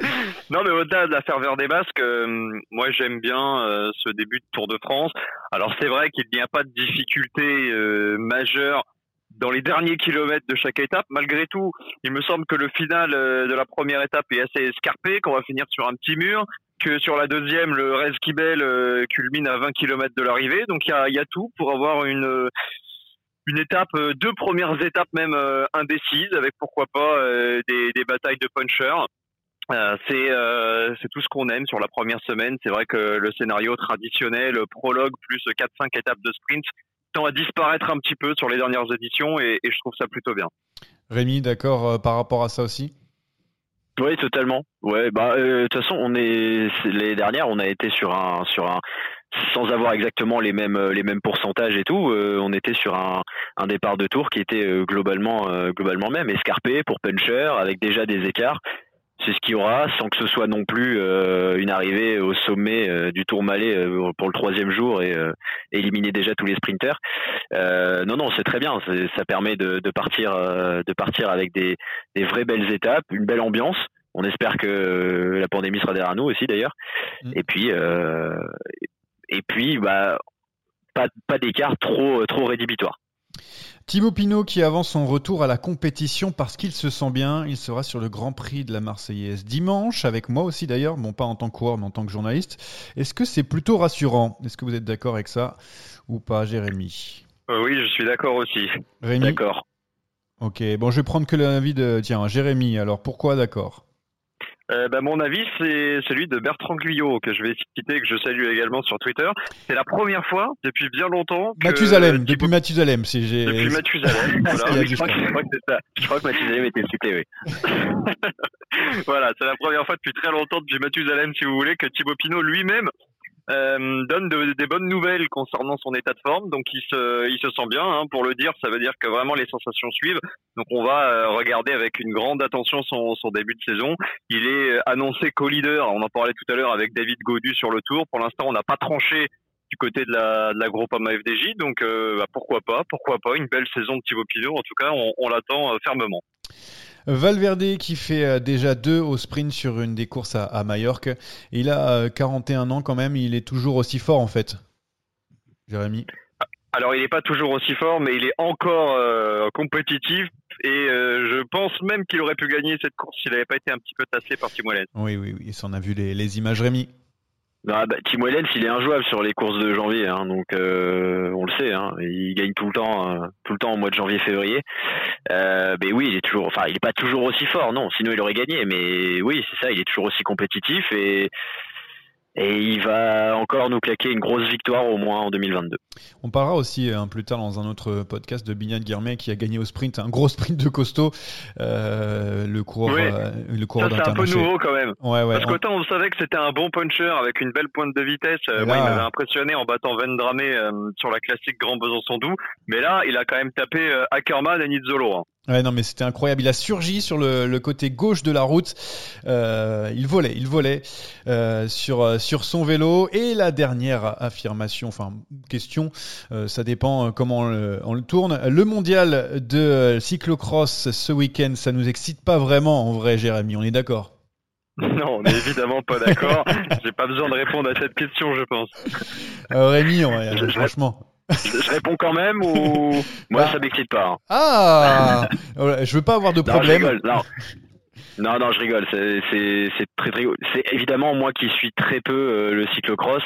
S2: non, mais au-delà de la ferveur des Basques, euh, moi j'aime bien euh, ce début de Tour de France. Alors c'est vrai qu'il n'y a pas de difficulté euh, majeure dans les derniers kilomètres de chaque étape. Malgré tout, il me semble que le final de la première étape est assez escarpé, qu'on va finir sur un petit mur, que sur la deuxième, le Rezkibel culmine à 20 km de l'arrivée. Donc il y a, y a, tout pour avoir une une étape, deux premières étapes même indécises, avec pourquoi pas des, des batailles de punchers. Euh, c'est euh, c'est tout ce qu'on aime sur la première semaine. C'est vrai que le scénario traditionnel, prologue plus 4-5 étapes de sprint, tend à disparaître un petit peu sur les dernières éditions et, et je trouve ça plutôt bien.
S1: Rémi, d'accord euh, par rapport à ça aussi?
S3: Oui, totalement. Ouais, bah de toute façon, on est les dernières, on a été sur un sur un sans avoir exactement les mêmes les mêmes pourcentages et tout, on était sur un, un départ de tour qui était globalement globalement même escarpé pour puncher avec déjà des écarts c'est ce qu'il y aura, sans que ce soit non plus euh, une arrivée au sommet euh, du Tour Malais euh, pour le troisième jour et éliminer déjà tous les sprinters. non, non, c'est très bien. Ça permet de, partir, de partir avec des, vraies belles étapes, une belle ambiance. On espère que la pandémie sera derrière nous aussi d'ailleurs. Mm. Et puis, et puis, bah, pas, pas d'écart trop, trop rédhibitoire.
S1: Thibaut Pinot qui avance son retour à la compétition parce qu'il se sent bien. Il sera sur le Grand Prix de la Marseillaise dimanche, avec moi aussi d'ailleurs, bon pas en tant que coureur mais en tant que journaliste. Est-ce que c'est plutôt rassurant? Est-ce que vous êtes d'accord avec ça ou pas, Jérémy?
S2: Euh, Oui, je suis d'accord aussi.
S1: Rémi?
S2: D'accord.
S1: Ok, bon je vais prendre que l'avis de... Tiens, Jérémy, alors pourquoi d'accord?
S2: Euh, bah, mon avis, c'est celui de Bertrand Guyot, que je vais citer, que je salue également sur Twitter. C'est la première fois depuis bien longtemps que...
S1: Mathusalem, depuis Mathusalem. Si
S2: j'ai... Depuis Mathusalem, voilà.
S3: je, crois que, c'est ça. je crois que Mathusalem était cité, oui.
S2: voilà, c'est la première fois depuis très longtemps, depuis Mathusalem, si vous voulez, que Thibaut Pinot lui-même euh, donne des bonnes nouvelles concernant son état de forme. Donc il se, sent bien. Hein, pour le dire, ça veut dire que vraiment les sensations suivent. Donc on va euh, regarder avec une grande attention son, début de saison. Il est annoncé co-leader. On en parlait tout à l'heure avec David Godu sur le tour. Pour l'instant, on n'a pas tranché du côté de la, de la FDJ. Donc euh, bah, pourquoi pas, pourquoi pas une belle saison de Thibaut Pinot. En tout cas, on l'attend fermement.
S1: Valverde qui fait euh, déjà deux au sprint sur une des courses à, à Majorque. Il a 41 euh, ans quand même, il est toujours aussi fort en fait. Jérémy
S2: alors il n'est pas toujours aussi fort, mais il est encore euh, compétitif et je pense même qu'il aurait pu gagner cette course s'il n'avait pas été un petit peu tassé par Tim
S1: Oui, oui, oui, on a vu les, les images Rémi.
S3: Bah, bah, Tim Wellens, il est injouable sur les courses de janvier, hein, donc euh, on le sait. Hein, il gagne tout le temps, euh, tout le temps au mois de janvier-février. Euh, mais oui, il est toujours, enfin, il est pas toujours aussi fort, non. Sinon, il aurait gagné. Mais oui, c'est ça, il est toujours aussi compétitif et et il va encore nous claquer une grosse victoire au moins en 2022.
S1: On parlera aussi un plus tard dans un autre podcast de Bignat Guirmet qui a gagné au sprint, un gros sprint de costaud, euh, le coureur, euh, le coureur
S2: C'est un peu nouveau quand même. Ouais, ouais, Parce qu'autant on savait que c'était un bon puncher avec une belle pointe de vitesse. Euh, moi, il m'avait impressionné en battant Vendramé euh, sur la classique Grand Besançon Doux. Mais là, il a quand même tapé Ackerman et Nizzolo. Hein.
S1: Ouais, non, mais c'était incroyable. Il a surgi sur le, côté gauche de la route. Euh, il volait, il volait euh, sur, euh, sur son vélo. Et la dernière affirmation, enfin question, ça dépend comment on le, on le, tourne. Le mondial de cyclocross ce week-end, ça nous excite pas vraiment en vrai, Jérémy. On est d'accord?
S2: Non, on n'est évidemment pas d'accord. J'ai pas besoin de répondre à cette question, je pense.
S1: Rémi, franchement
S3: je réponds quand même ou moi bah. ça m'excite pas. Hein.
S1: Ah, je veux pas avoir de problème.
S3: Non, non. Non, je rigole. C'est très très C'est évidemment moi qui suis très peu le cyclocross.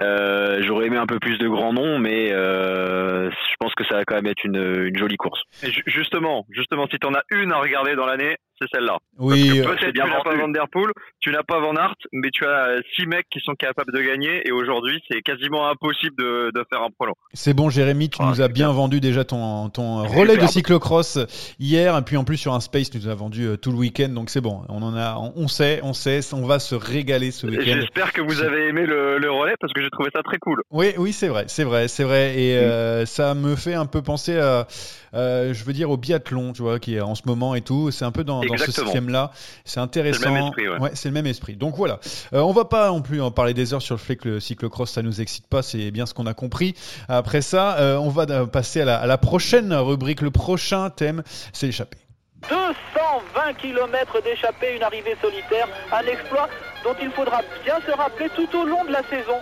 S3: Euh, J'aurais aimé un peu plus de grands noms, mais euh, je pense que ça va quand même être une, une jolie course.
S2: Et justement, justement, si tu en as une à regarder dans l'année, c'est celle-là.
S1: Oui,
S2: peut-être tu n'as pas Van Der Poel, tu n'as pas Van Aert, mais tu as six mecs qui sont capables de gagner et aujourd'hui c'est quasiment impossible de, de faire un prolong.
S1: C'est bon Jérémy, tu ah, nous as bien vendu déjà ton, ton relais de cyclocross hier et puis en plus sur un space tu nous as vendu euh, tout le week-end donc c'est bon, on en a, on sait, on sait, on va se régaler ce week-end.
S2: J'espère que vous avez aimé le, le relais parce que j'ai trouvé ça très cool.
S1: Oui, oui c'est vrai, c'est vrai, c'est vrai et mm. euh, ça me fait un peu penser à, euh, je veux dire au biathlon, tu vois, qui est en ce moment et tout, c'est un peu dans, dans ce système-là. C'est intéressant. C'est le même esprit. Ouais. c'est le même esprit. Donc voilà. Euh, on va pas non plus en parler des heures sur le fait que le cyclocross ça nous excite pas. C'est bien ce qu'on a compris. Après ça, euh, on va passer à la, à la prochaine rubrique. Le prochain thème, c'est l'échappée.
S5: 220 km d'échappée, une arrivée solitaire, un exploit dont il faudra bien se rappeler tout au long de la saison.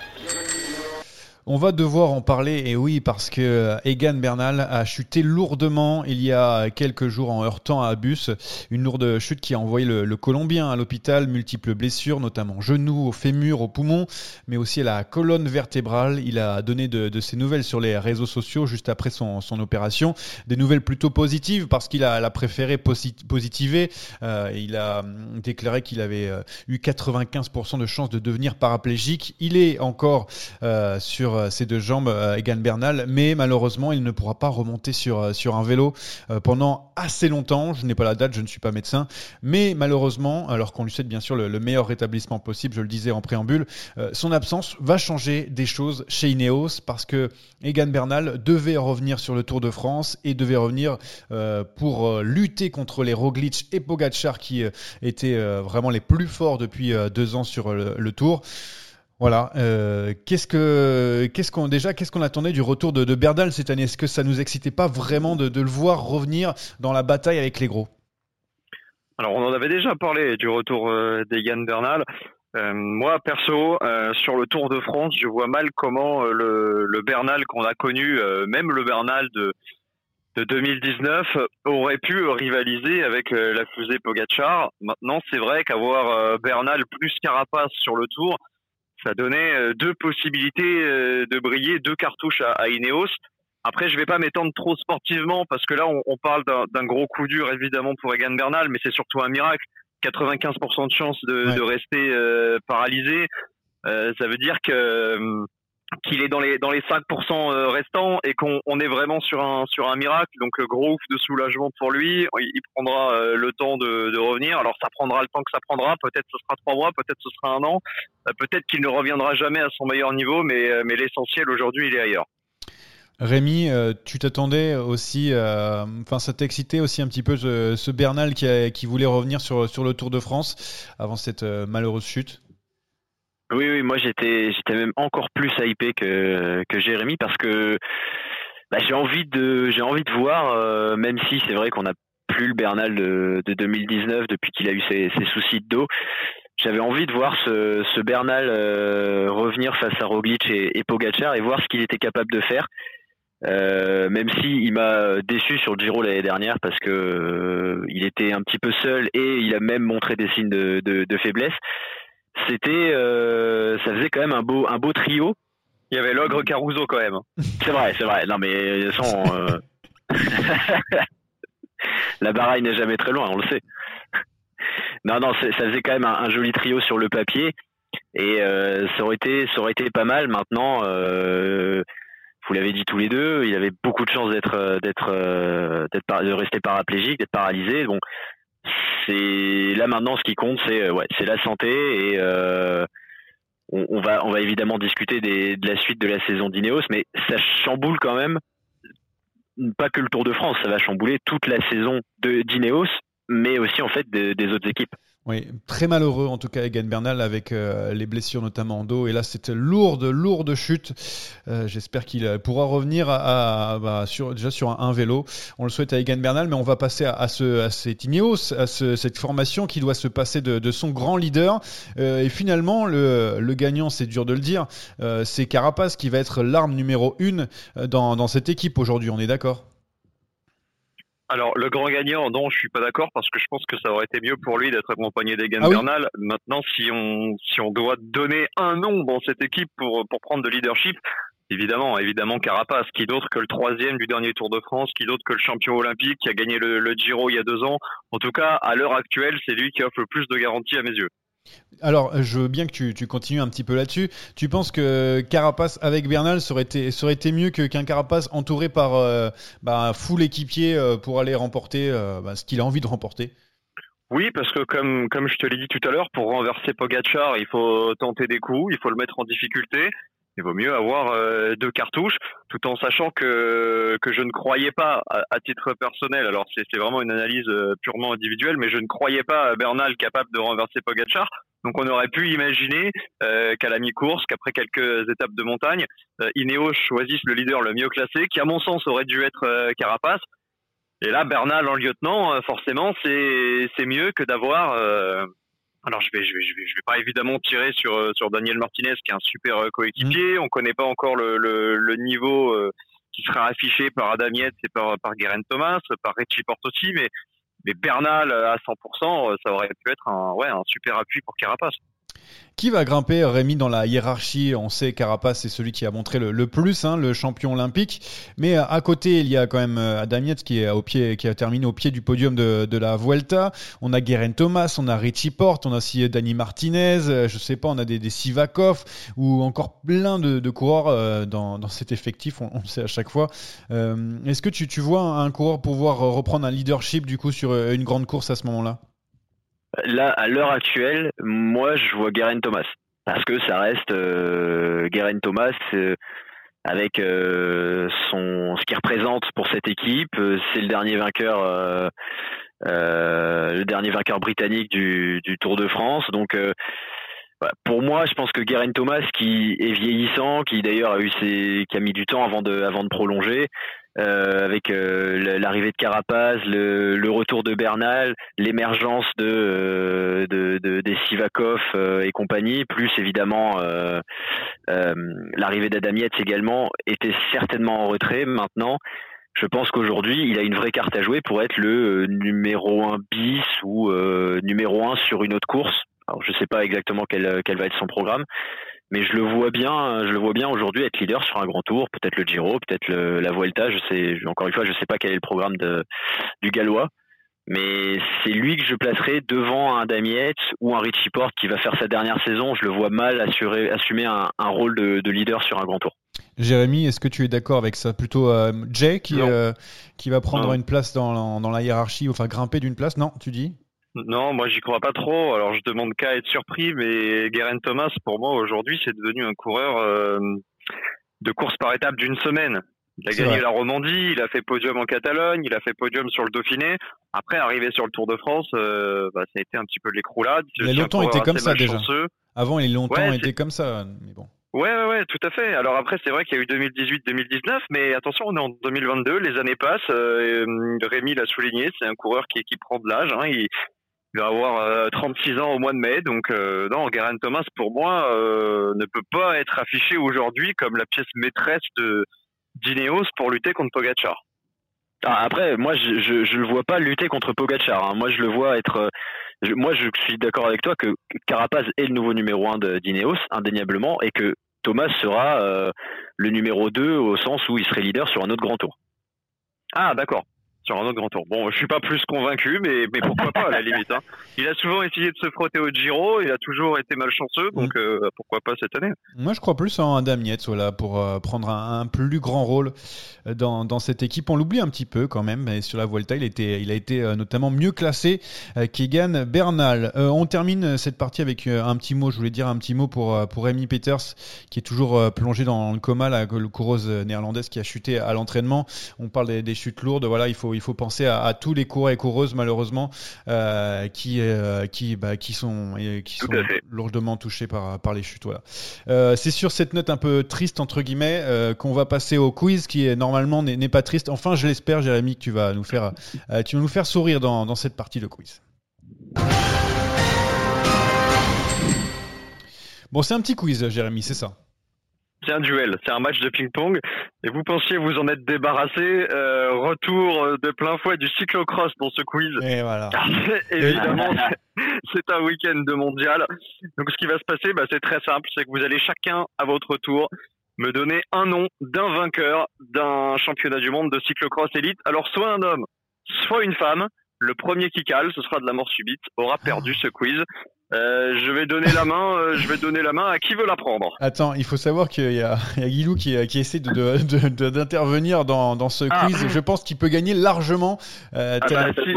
S1: On va devoir en parler, et oui, parce que Egan Bernal a chuté lourdement il y a quelques jours en heurtant à Abus. Une lourde chute qui a envoyé le, Colombien à l'hôpital, multiples blessures, notamment genoux, au fémur, au poumon, mais aussi à la colonne vertébrale. Il a donné de, ses nouvelles sur les réseaux sociaux juste après son, opération. Des nouvelles plutôt positives parce qu'il a, préféré positiver. Euh, il a hum, déclaré qu'il avait euh, eu 95% de chances de devenir paraplégique. Il est encore euh, sur euh, ses deux jambes, euh, Egan Bernal, mais malheureusement, il ne pourra pas remonter sur, euh, sur un vélo pendant assez longtemps. Je n'ai pas la date, je ne suis pas médecin, mais malheureusement, alors qu'on lui souhaite bien sûr le, meilleur rétablissement possible, je le disais en préambule, son absence va changer des choses chez Ineos parce que Egan Bernal devait revenir sur le Tour de France et devait revenir pour lutter contre les Roglic et Pogacar qui étaient vraiment les plus forts depuis deux ans sur le Tour. Voilà. Euh, qu'est-ce que, qu'est-ce qu'on déjà, qu'est-ce qu'on attendait du retour de, Berdal cette année? Est-ce que ça nous excitait pas vraiment de, le voir revenir dans la bataille avec les gros?
S2: Alors, on en avait déjà parlé du retour euh, d'Egan Bernal. Euh, moi, perso, sur le Tour de France, je vois mal comment le, Bernal qu'on a connu, même le Bernal de, de 2019, aurait pu rivaliser avec la fusée Pogachar. Maintenant, c'est vrai qu'avoir Bernal plus Carapace sur le Tour, ça donnait euh, deux possibilités euh, de briller, deux cartouches à, Ineos. Après, je vais pas m'étendre trop sportivement parce que là, on, parle d'un gros coup dur évidemment pour Egan Bernal, mais c'est surtout un miracle. 95% de chance de, rester euh, paralysé. ça veut dire que qu'il est dans les dans les 5% euh, restants et qu'on on est vraiment sur un sur un miracle. Donc euh, gros ouf de soulagement pour lui. Il prendra euh, le temps de, revenir. Alors ça prendra le temps que ça prendra. Peut-être ce sera trois mois peut-être ce sera un an. Peut-être qu'il ne reviendra jamais à son meilleur niveau mais l'essentiel aujourd'hui il est ailleurs.
S1: Rémi, tu t'attendais aussi, enfin ça t'excitait aussi un petit peu ce, ce Bernal qui, voulait revenir sur le Tour de France avant cette malheureuse chute?
S3: Oui, oui, moi j'étais j'étais même encore plus hypé que que Jérémy parce que bah, j'ai envie de j'ai envie de voir, euh, même si c'est vrai qu'on n'a plus le Bernal de, de 2019 depuis qu'il a eu ses, ses soucis de dos. J'avais envie de voir ce, ce Bernal euh, revenir face à Roglic et, et Pogacar et voir ce qu'il était capable de faire. Euh, même si il m'a déçu sur Giro l'année dernière parce que euh, il était un petit peu seul et il a même montré des signes de, de, de faiblesse c'était, euh, ça faisait quand même un beau, un beau trio.
S2: Il y avait l'ogre Caruso quand même.
S3: C'est vrai, c'est vrai. Non mais sans, euh... la baraille n'est jamais très loin, on le sait. Non, non, ça faisait quand même un, joli trio sur le papier et euh, ça aurait été, ça aurait été pas mal. Maintenant, euh, vous l'avez dit tous les deux, il avait beaucoup de chance d'être, d'être, d'être, de rester paraplégique, d'être paralysé. Bon, c'est là maintenant ce qui compte, c'est euh, la santé et euh, on, va on va évidemment discuter des, de la suite de la saison d'Ineos, mais ça chamboule quand même pas que le Tour de France, ça va chambouler toute la saison de d'Ineos, mais aussi en fait des autres équipes.
S1: Oui, très malheureux en tout cas Egan Bernal avec euh, les blessures notamment en dos. Et là, c'était lourde, lourde chute. Euh, j'espère qu'il pourra revenir à, bah, sur, déjà sur un, vélo. On le souhaite à Egan Bernal, mais on va passer à, ce, à cet Ineos, à cette formation qui doit se passer de, son grand leader. Euh, et finalement, le, gagnant, c'est dur de le dire, c'est Carapace qui va être l'arme numéro une dans, dans cette équipe aujourd'hui. On est d'accord?
S2: Alors, le grand gagnant, non, je suis pas d'accord parce que je pense que ça aurait été mieux pour lui d'être accompagné d'Egan
S1: Ah oui.
S2: Bernal. Maintenant, si on, si on doit donner un nom dans cette équipe pour, pour prendre de leadership, évidemment, évidemment Carapace, qui d'autre que le troisième du dernier Tour de France, qui d'autre que le champion olympique qui a gagné le, le Giro il y a deux ans. En tout cas, à l'heure actuelle, c'est lui qui offre le plus de garanties à mes yeux.
S1: Alors, je veux bien que tu, tu continues un petit peu là-dessus. Tu penses que Carapace avec Bernal serait été, serait été mieux qu'un Carapace entouré par euh, bah, un full équipier euh, pour aller remporter euh, bah, ce qu'il a envie de remporter?
S2: Oui, parce que comme comme je te l'ai dit tout à l'heure, pour renverser Pogachar, il faut tenter des coups, il faut le mettre en difficulté. Il vaut mieux avoir euh, deux cartouches, tout en sachant que que je ne croyais pas à, titre personnel. Alors c'est vraiment une analyse euh, purement individuelle, mais je ne croyais pas Bernal capable de renverser Pogachar. Donc on aurait pu imaginer euh, qu'à la mi-course, qu'après quelques étapes de montagne, euh, Ineos choisisse le leader le mieux classé, qui à mon sens aurait dû être euh, Carapace. Et là, Bernal en lieutenant, euh, forcément, c'est mieux que d'avoir. Alors, je vais, je vais, je vais, je vais pas évidemment tirer sur euh, sur Daniel Martinez, qui est un super euh, coéquipier. On connaît pas encore le le, le niveau euh, qui sera affiché par Adam Yates et par par Geraint Thomas, par Richie Porte aussi, mais mais Bernal à 100%, euh, ça aurait pu être un ouais un super appui pour Carapace.
S1: Qui va grimper, Rémi, dans la hiérarchie? On sait Carapace, c'est celui qui a montré le, plus, hein, le champion olympique. Mais euh, à côté, il y a quand même euh, Adam Yates qui, a terminé au pied du podium de, la Vuelta. On a Guerin Thomas, on a Richie Porte, on a aussi Dani Martinez, euh, je sais pas, on a des, Sivakov ou encore plein de, coureurs euh, dans, cet effectif, on, le sait à chaque fois. Euh, Est-ce que tu, vois un coureur pouvoir reprendre un leadership du coup sur euh, une grande course à ce moment-là?
S3: Là, à l'heure actuelle, moi, je vois Geraint Thomas. Parce que ça reste euh, Geraint Thomas euh, avec euh, son ce qu'il représente pour cette équipe. Euh, C'est le dernier vainqueur, le dernier vainqueur britannique du, Tour de France. Donc, pour moi, je pense que Geraint Thomas, qui est vieillissant, qui d'ailleurs a eu ses, qui a mis du temps avant de, avant de prolonger, euh, avec euh, l'arrivée de Carapaz, le, le retour de Bernal, l'émergence de, euh, de, de, des Sivakov euh, et compagnie, plus évidemment euh, euh, l'arrivée d'Adam également, était certainement en retrait. Maintenant, je pense qu'aujourd'hui, il a une vraie carte à jouer pour être le numéro 1 bis ou numéro 1 sur une autre course. Alors, je ne sais pas exactement quel, quel va être son programme, mais je le vois bien, je le vois bien aujourd'hui être leader sur un grand tour, peut-être le Giro, peut-être la Vuelta. Je sais, encore une fois, je sais pas quel est le programme de, du Gallois, mais c'est lui que je placerai devant un Damiette ou un Richie Porte qui va faire sa dernière saison. Je le vois mal assurer, assumer un, un rôle de, de leader sur un grand tour.
S1: Jérémy, est-ce que tu es d'accord avec ça? Plutôt euh, Jay qui, euh, qui va prendre
S2: Non.
S1: une place dans, dans la hiérarchie, enfin grimper d'une place? Non, tu dis?
S2: Non, moi j'y crois pas trop. Alors je demande qu'à être surpris, mais Geraint Thomas, pour moi aujourd'hui, c'est devenu un coureur euh, de course par étape d'une semaine. Il a gagné
S1: vrai.
S2: la Romandie, il a fait podium en Catalogne, il a fait podium sur le Dauphiné. Après, arrivé sur le Tour de France, euh, bah, ça a été un petit peu l'écroulade.
S1: Il a longtemps été comme ça, déjà. Avant, il a longtemps
S2: Ouais,
S1: été comme ça. Mais bon.
S2: Ouais, ouais, ouais, tout à fait. Alors après, c'est vrai qu'il y a eu 2018-2019, mais attention, on est en 2022, les années passent. Euh, Rémi l'a souligné, c'est un coureur qui, qui prend de l'âge. Hein, il, il va avoir euh, 36 ans au mois de mai, donc euh, non, Geraint Thomas, pour moi, euh, ne peut pas être affiché aujourd'hui comme la pièce maîtresse de d'Ineos pour lutter contre Pogacar.
S3: Ah, après, moi, je, je, je le vois pas lutter contre Pogachar. hein. Moi, je le vois être. euh, je- moi, je suis d'accord avec toi que Carapaz est le nouveau numéro 1 d'Ineos, indéniablement, et que Thomas sera euh, le numéro 2 au sens où il serait leader sur un autre grand tour.
S2: Ah, d'accord. Sur un autre grand tour. Bon, je suis pas plus convaincu, mais, mais pourquoi pas à la limite. Hein. Il a souvent essayé de se frotter au Giro, il a toujours été malchanceux, donc euh, pourquoi pas cette année.
S1: Moi, je crois plus en Adam Yates voilà, pour euh, prendre un, un plus grand rôle euh, dans, dans cette équipe. On l'oublie un petit peu quand même, mais sur la Vuelta, il, était, il a été euh, notamment mieux classé qu'Egan Bernal. On termine cette partie avec un petit mot. Je voulais dire un petit mot pour, pour Rémi Peters, qui est toujours plongé dans le coma, la coureuse néerlandaise qui a chuté à l'entraînement. On parle des, des chutes lourdes. Voilà, il faut, il faut penser à, à tous les coureurs et coureuses, malheureusement, euh, qui, euh, qui, bah, qui sont, qui lourdement touchés par, par les chutes. Voilà. Euh, c'est sur cette note un peu triste entre guillemets qu'on va passer au quiz qui est normalement n'est pas triste. Enfin, je l'espère, Jérémy, que tu vas nous faire, tu vas nous faire sourire dans, dans cette partie de quiz. Bon, c'est un petit quiz, Jérémy, c'est ça.
S2: C'est un duel, c'est un match de ping-pong. Et vous pensiez vous en être débarrassé. Euh, retour de plein fouet du cyclocross dans ce quiz.
S1: Et voilà.
S2: Évidemment, c'est un week-end de mondial. Donc ce qui va se passer, bah, c'est très simple, c'est que vous allez chacun à votre tour me donner un nom d'un vainqueur d'un championnat du monde de cyclocross élite. Alors soit un homme, soit une femme. Le premier qui cale, ce sera de la mort subite, aura perdu ce quiz. Euh, je vais donner la main. euh, je vais donner la main à qui veut la prendre.
S1: Attends, il faut savoir qu'il y a, il y a Guilou qui, qui essaie de- de- de- d'intervenir dans, dans ce
S2: Ah.
S1: quiz. Je pense qu'il peut gagner largement. euh,
S2: Ah bah, si,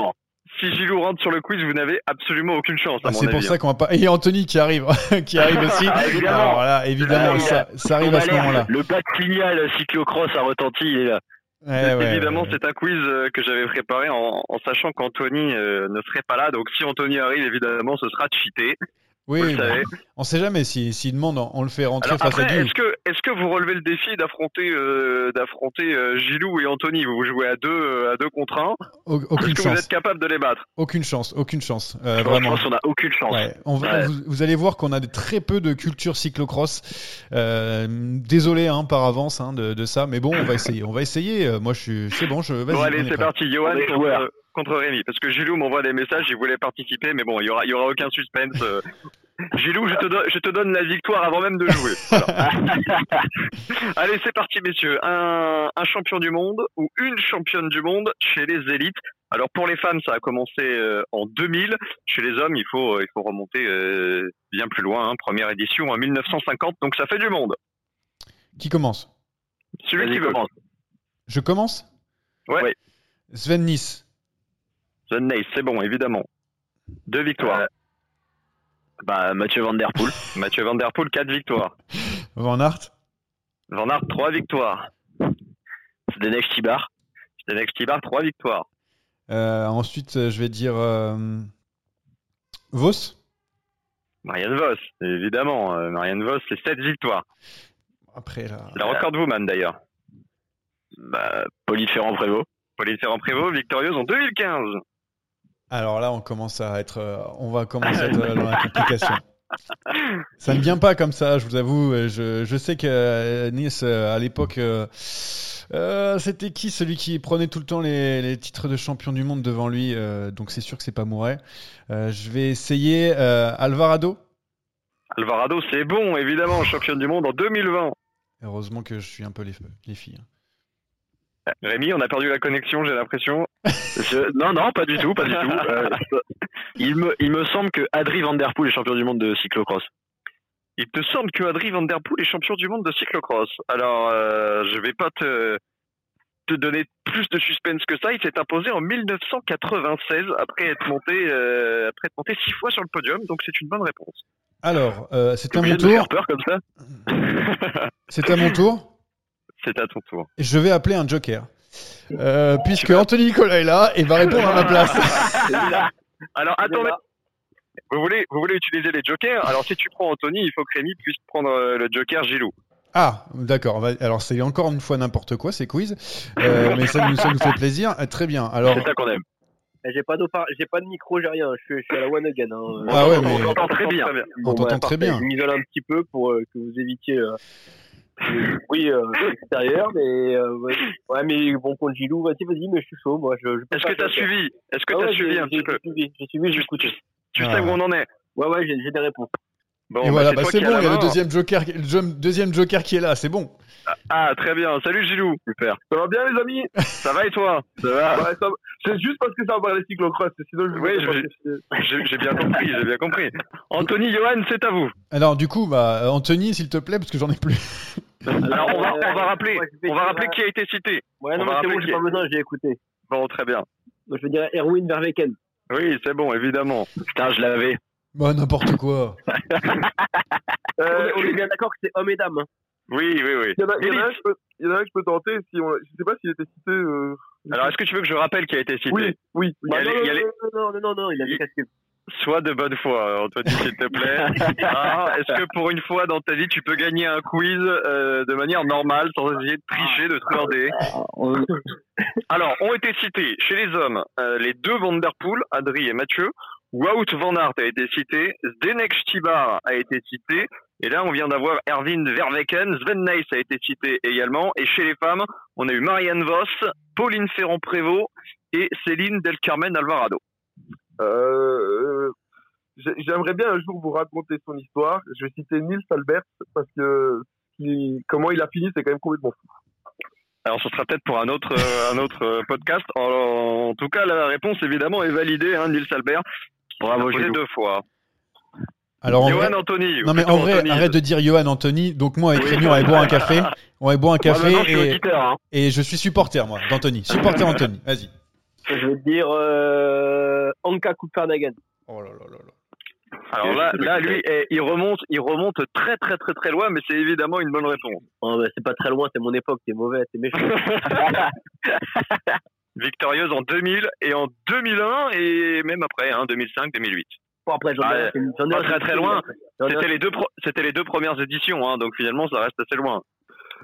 S2: si Gilou rentre sur le quiz, vous n'avez absolument aucune chance. À
S1: Ah,
S2: mon
S1: c'est pour ça qu'on va pas. Et Anthony qui arrive, qui arrive aussi.
S3: Ah, évidemment.
S1: Alors voilà, évidemment, ça, ça arrive à ce moment-là.
S3: Le bac signal cyclocross a retenti, il est là.
S1: Ouais, ouais,
S2: Évidemment,
S1: ouais.
S2: c'est un quiz euh, que j'avais préparé en, en sachant qu'Anthony euh, ne serait pas là. Donc, si Anthony arrive, évidemment, ce sera cheaté.
S1: Oui,
S2: vous le
S1: bah,
S2: savez.
S1: on sait jamais si s'il demande, on le fait rentrer
S2: Alors
S1: face
S2: après,
S1: à
S2: est-ce que est-ce que vous relevez le défi d'affronter euh, d'affronter euh, Gilou et Anthony? Vous jouez à deux euh, à deux contre un.
S1: Aucune
S2: que vous
S1: chance,
S2: êtes capable de les battre?
S1: Aucune chance, aucune chance, euh,
S3: Je
S1: vraiment.
S3: pense qu'on a aucune chance.
S1: Ouais, on va-
S3: Ouais.
S1: Vous, vous allez voir qu'on a de- très peu de culture cyclocross. Euh, désolé hein, par avance hein, de, de ça, mais bon, on va essayer. On va essayer. Moi, je suis, c'est bon. Je,
S2: Bon,
S1: on
S2: allez,
S1: est
S2: c'est parti. Johan
S3: On est
S2: contre, Rémi. Parce que Gilou m'envoie des messages, il voulait participer, mais bon, il y aura, il y aura aucun suspense. euh. Gilou, je te, donne, je te donne la victoire avant même de jouer. Voilà. allez, c'est parti, messieurs. Un, un champion du monde ou une championne du monde chez les élites. Alors pour les femmes, ça a commencé euh, en 2000. Chez les hommes, il faut, euh, il faut remonter euh, bien plus loin. hein. Première édition en 1950, donc ça fait du monde.
S1: Qui commence?
S2: Celui
S3: Vas-y,
S2: qui veut.
S3: commence.
S1: Je commence?
S2: Ouais.
S1: Sven Nys.
S2: The Nace, c'est bon, évidemment. Deux victoires.
S3: Euh, Bah, Mathieu Van Der Poel.
S2: Mathieu Van Der Poel, quatre victoires.
S1: Van Aert.
S2: Van Aert, trois victoires.
S3: Zdenek Tibar.
S2: Zdenek Stibar, trois victoires.
S1: Euh, ensuite, je vais dire euh, Vos.
S2: Marianne Vos, évidemment. euh, Marianne Vos, c'est sept victoires.
S1: Après là.
S2: La record woman d'ailleurs.
S3: Bah, Pauline Ferrand-Prévôt.
S2: Pauline Ferrand-Prévôt, victorieuse en 2015.
S1: Alors là, on commence à être, euh, on va commencer à être dans la complication. Ça ne vient pas comme ça, je vous avoue. Je, je sais que euh, Nice, euh, à l'époque, euh, c'était qui celui qui prenait tout le temps les, les titres de champion du monde devant lui euh, Donc c'est sûr que c'est pas Mouret. Euh, je vais essayer euh, Alvarado.
S2: Alvarado, c'est bon, évidemment, championne du monde en 2020.
S1: Heureusement que je suis un peu les, les filles.
S2: Rémi, on a perdu la connexion, j'ai l'impression.
S3: Je- Non, non, pas du tout, pas du tout. Euh, il, me, il me semble que Adri Van Der Poel est champion du monde de cyclocross.
S2: Il te semble que Adri Van Der Poel est champion du monde de cyclocross. Alors, euh, je vais pas te, te donner plus de suspense que ça. Il s'est imposé en 1996 après être monté, euh, après être monté six fois sur le podium. Donc, c'est une bonne réponse.
S1: Alors, euh, c'est à mon tour.
S3: peur comme ça
S1: C'est à mon tour.
S2: C'est à ton tour.
S1: Je vais appeler un joker. Euh, puisque Anthony Nicolas est là et va répondre à ma place.
S2: Alors, attendez. Vous voulez, vous voulez utiliser les jokers? Alors, si tu prends Anthony, il faut que Rémi puisse prendre euh, le joker Gilou.
S1: Ah, d'accord. Alors, c'est encore une fois n'importe quoi, ces quiz. Euh, mais ça nous, ça nous fait plaisir. Très bien. Alors,
S3: C'est ça qu'on aime.
S6: Eh, J'ai pas, j'ai pas de micro, j'ai rien. Je suis, je suis à la one again. Hein.
S1: Ah ouais,
S2: On t'entend très bien.
S1: on t'entend
S6: bah,
S1: très bien.
S6: Je m'isole un petit peu pour euh, que vous évitiez bruit euh, extérieur. Mais, euh, ouais. ouais, mais bon, contre Gilou, vas-y, vas-y, mais je suis chaud. Moi, je, je
S2: Est-ce que tu as
S6: faire.
S2: suivi? Est-ce que
S6: Ah
S2: tu as
S6: ouais,
S2: suivi
S6: j'ai-
S2: un petit peu?
S6: J'ai suivi, j'ai suivi, j'ai
S2: Tu-
S6: écouté.
S2: Tu sais où on en est
S6: Ouais, ouais, j'ai des réponses.
S2: Bon,
S1: et
S2: bah,
S1: voilà,
S2: c'est
S1: bah, bon. Il y a le deuxième joker, le deuxième joker qui est là. C'est bon.
S2: Ah, très bien. Salut Gilou.
S3: Super.
S6: Ça va bien, les amis?
S2: Ça va et toi?
S3: Ça va?
S6: Ouais, ça va. C'est juste parce que ça va parler cyclocross. Sinon, je
S2: Oui, je- J'ai j'ai bien compris, j'ai bien compris. Anthony, Johan, c'est à vous.
S1: Alors, du coup, bah, euh, Anthony, s'il te plaît, parce que j'en ai plus.
S2: Alors, on va, on va rappeler, on va rappeler qui a été cité.
S6: Ouais,
S2: On
S6: non, mais c'est bon, j'ai pas besoin, j'ai écouté.
S2: Bon, très bien.
S6: Je vais dire Erwin Verweken.
S2: Oui, c'est bon, évidemment.
S3: Putain, je l'avais.
S1: Bah, n'importe quoi.
S6: Euh, on est bien d'accord que c'est homme et dame. hein.
S2: Oui, oui, oui.
S7: Il y en a, il y en a un,
S2: Élite.
S7: je peux, il y en a un que je peux tenter. Si on, je sais pas s'il était cité. Euh...
S2: Alors, est-ce que tu veux que je rappelle qui a été cité?
S7: Oui, oui.
S2: Il
S6: Bah,
S2: les-
S6: non,
S2: les-
S6: non, non, non, non, non, il a casquettes.
S2: Sois de bonne foi, Anthony, s'il te plaît. Ah, Est-ce que pour une fois dans ta vie, tu peux gagner un quiz euh, de manière normale, sans essayer de tricher, de truander Alors, ont été cités chez les hommes euh, les deux Van Der Poel, Adri et Mathieu. Wout Van Aert a été cité. Zdenek Stibar a été cité. Et là, on vient d'avoir Erwin Verweken, Sven Nys a été cité également. Et chez les femmes, on a eu Marianne Voss, Pauline Ferrand-Prévot et Céline Del Carmen Alvarado.
S7: Euh, j'ai- J'aimerais bien un jour vous raconter son histoire. Je vais citer Nils Albert parce que il- comment il a fini, c'est quand même complètement fou.
S2: Alors, ce sera peut-être pour un autre, euh, un autre euh, podcast. En, en tout cas, la réponse, évidemment, est validée, hein, Nils Albert.
S3: Bravo,
S2: deux fois.
S1: Alors,
S2: Johan Anthony.
S1: Non mais en vrai,
S2: Anthony.
S1: arrête de dire Johan Anthony. Donc moi avec
S2: Oui.
S1: Rémi, on va boire un café. On va boire un
S3: Moi,
S1: café
S3: je auditeur. Hein.
S1: et je suis supporter moi d'Anthony. Supporter Anthony. Vas-y.
S6: Je vais te dire euh, Anka Kupfernagen.
S1: Oh là là là là.
S2: Alors là, là lui, eh, il remonte, il remonte très très très très loin, mais c'est évidemment une bonne réponse.
S6: Oh, bah, c'est pas très loin, c'est mon époque, t'es mauvais, t'es méchant.
S2: Victorieuse en 2000 et en 2001 et même après, hein, 2005, 2008.
S6: Bon, après, j'en ai ai
S2: très, très loin. C'était les deux, c'était les deux premières éditions, hein, donc finalement, ça reste assez loin.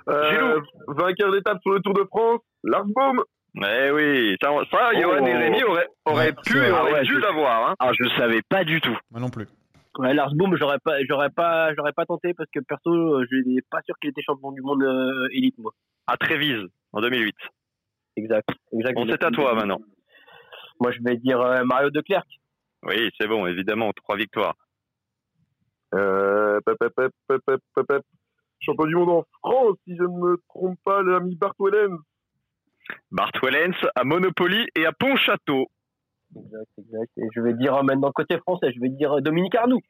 S7: Euh,
S2: Gilou.
S7: vainqueur d'étape sur le Tour de France, Lars Boom.
S2: Eh oui, ça, ça Johan
S3: Oh.
S2: et Rémi auraient, auraient
S1: Ouais,
S2: pu et auraient
S3: Ah ouais,
S2: dû
S3: je-
S2: l'avoir. Hein.
S3: Ah, je savais pas du tout.
S1: Moi non plus.
S6: Ouais, Lars Boom, j'aurais pas, j'aurais pas, j'aurais pas tenté parce que perso, je n'étais pas sûr qu'il était champion du monde euh, élite, moi.
S2: À Trévise, en 2008.
S6: Exact. exact.
S2: Bon, c'est à toi maintenant.
S6: Moi, je vais dire euh, Mario De Clercq.
S2: Oui, c'est bon, évidemment, trois victoires.
S7: Euh, pep, pep, pep, pep, pep, pep, pep. Champion du monde en France, si je ne me trompe pas, l'ami Bart Wellens.
S2: Bart Wellens à Monopoly et à Pontchâteau.
S6: Exact, exact. Et je vais dire euh, maintenant côté français, je vais dire euh, Dominique Arnoux.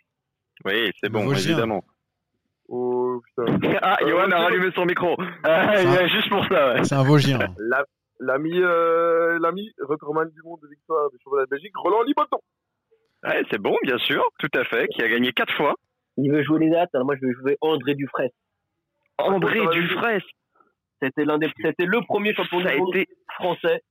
S2: Oui, c'est bon,
S1: Vosgien.
S2: évidemment.
S7: Oh putain.
S2: Ah,
S7: Euh,
S2: Johan a rallumé son micro.
S3: Ouais, juste pour ça, ouais.
S1: C'est un Vosgien.
S7: La- L'ami, euh, l'ami recordman du monde de victoire du championnat de Belgique, Roland Liboton.
S2: Ouais, c'est bon, bien sûr, tout à fait, qui a gagné quatre fois.
S6: Il veut jouer les dates, alors moi je vais jouer André Dufresne.
S2: André Dufresne,
S6: C'était l'un des, c'était le premier champion
S2: ça a
S6: du monde
S2: été,
S6: français.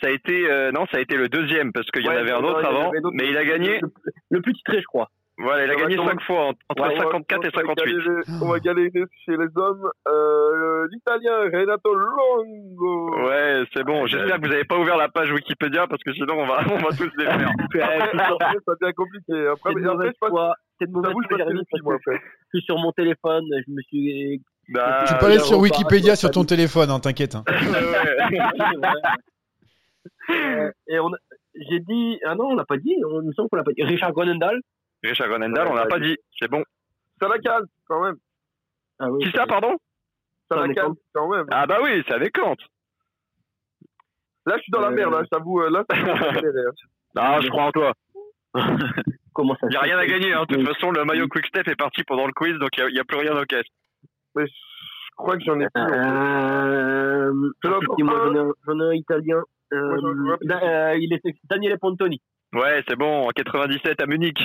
S2: ça a été, euh, non, ça a été le deuxième parce qu'il y en avait un autre avant,
S6: avait
S2: mais il a gagné,
S6: Le, le plus titré, je crois.
S2: Voilà, il a gagné
S7: quand
S2: cinq fois en- entre
S6: Ouais,
S2: 54 et
S7: On va
S2: 58.
S7: galérer- On va galérer chez les hommes. Euh, L'italien Renato Longo.
S2: Ouais, c'est bon. J'espère que vous n'avez pas ouvert la page Wikipédia parce que sinon on va, on va tous les faire.
S7: Après, ça devient compliqué. Après, mais après je passe.
S6: C'est de mauvaise foi, Jérémy,
S7: moi, après.
S6: je suis sur mon téléphone, je me suis.
S2: Bah,
S1: tu peux aller sur Wikipédia sur ton téléphone, hein, t'inquiète. hein.
S2: ouais, ouais.
S6: Euh, et on, a- j'ai dit, ah non, on l'a pas dit, on il me semble qu'on l'a pas dit. Richard Gronendal.
S2: Richard Gonendal, on l'a pas dit. C'est bon.
S7: Ça la cale, quand même.
S6: Ah oui,
S2: Qui ça, pardon
S7: Ça
S6: Ça décante.
S7: quand même.
S2: Ah bah oui, c'est avec Kant.
S7: Là, je suis dans la
S6: Euh,
S7: merde, là, je t'avoue. euh, Là, ça commence à galérer, hein.
S3: Ah, je crois en toi.
S6: Comment ça
S2: Il n'y a rien à gagner. Hein. De toute façon, le maillot Quickstep est parti pendant le quiz, donc il n'y a, plus rien caisses.
S7: Mais je crois que j'en ai plus. en.
S6: Euh,
S7: Je
S6: j'en ai ai un italien. Euh,
S7: Moi, j'en ai
S6: euh, il est Daniele Pontoni.
S2: Ouais, c'est bon. En 97 à Munich.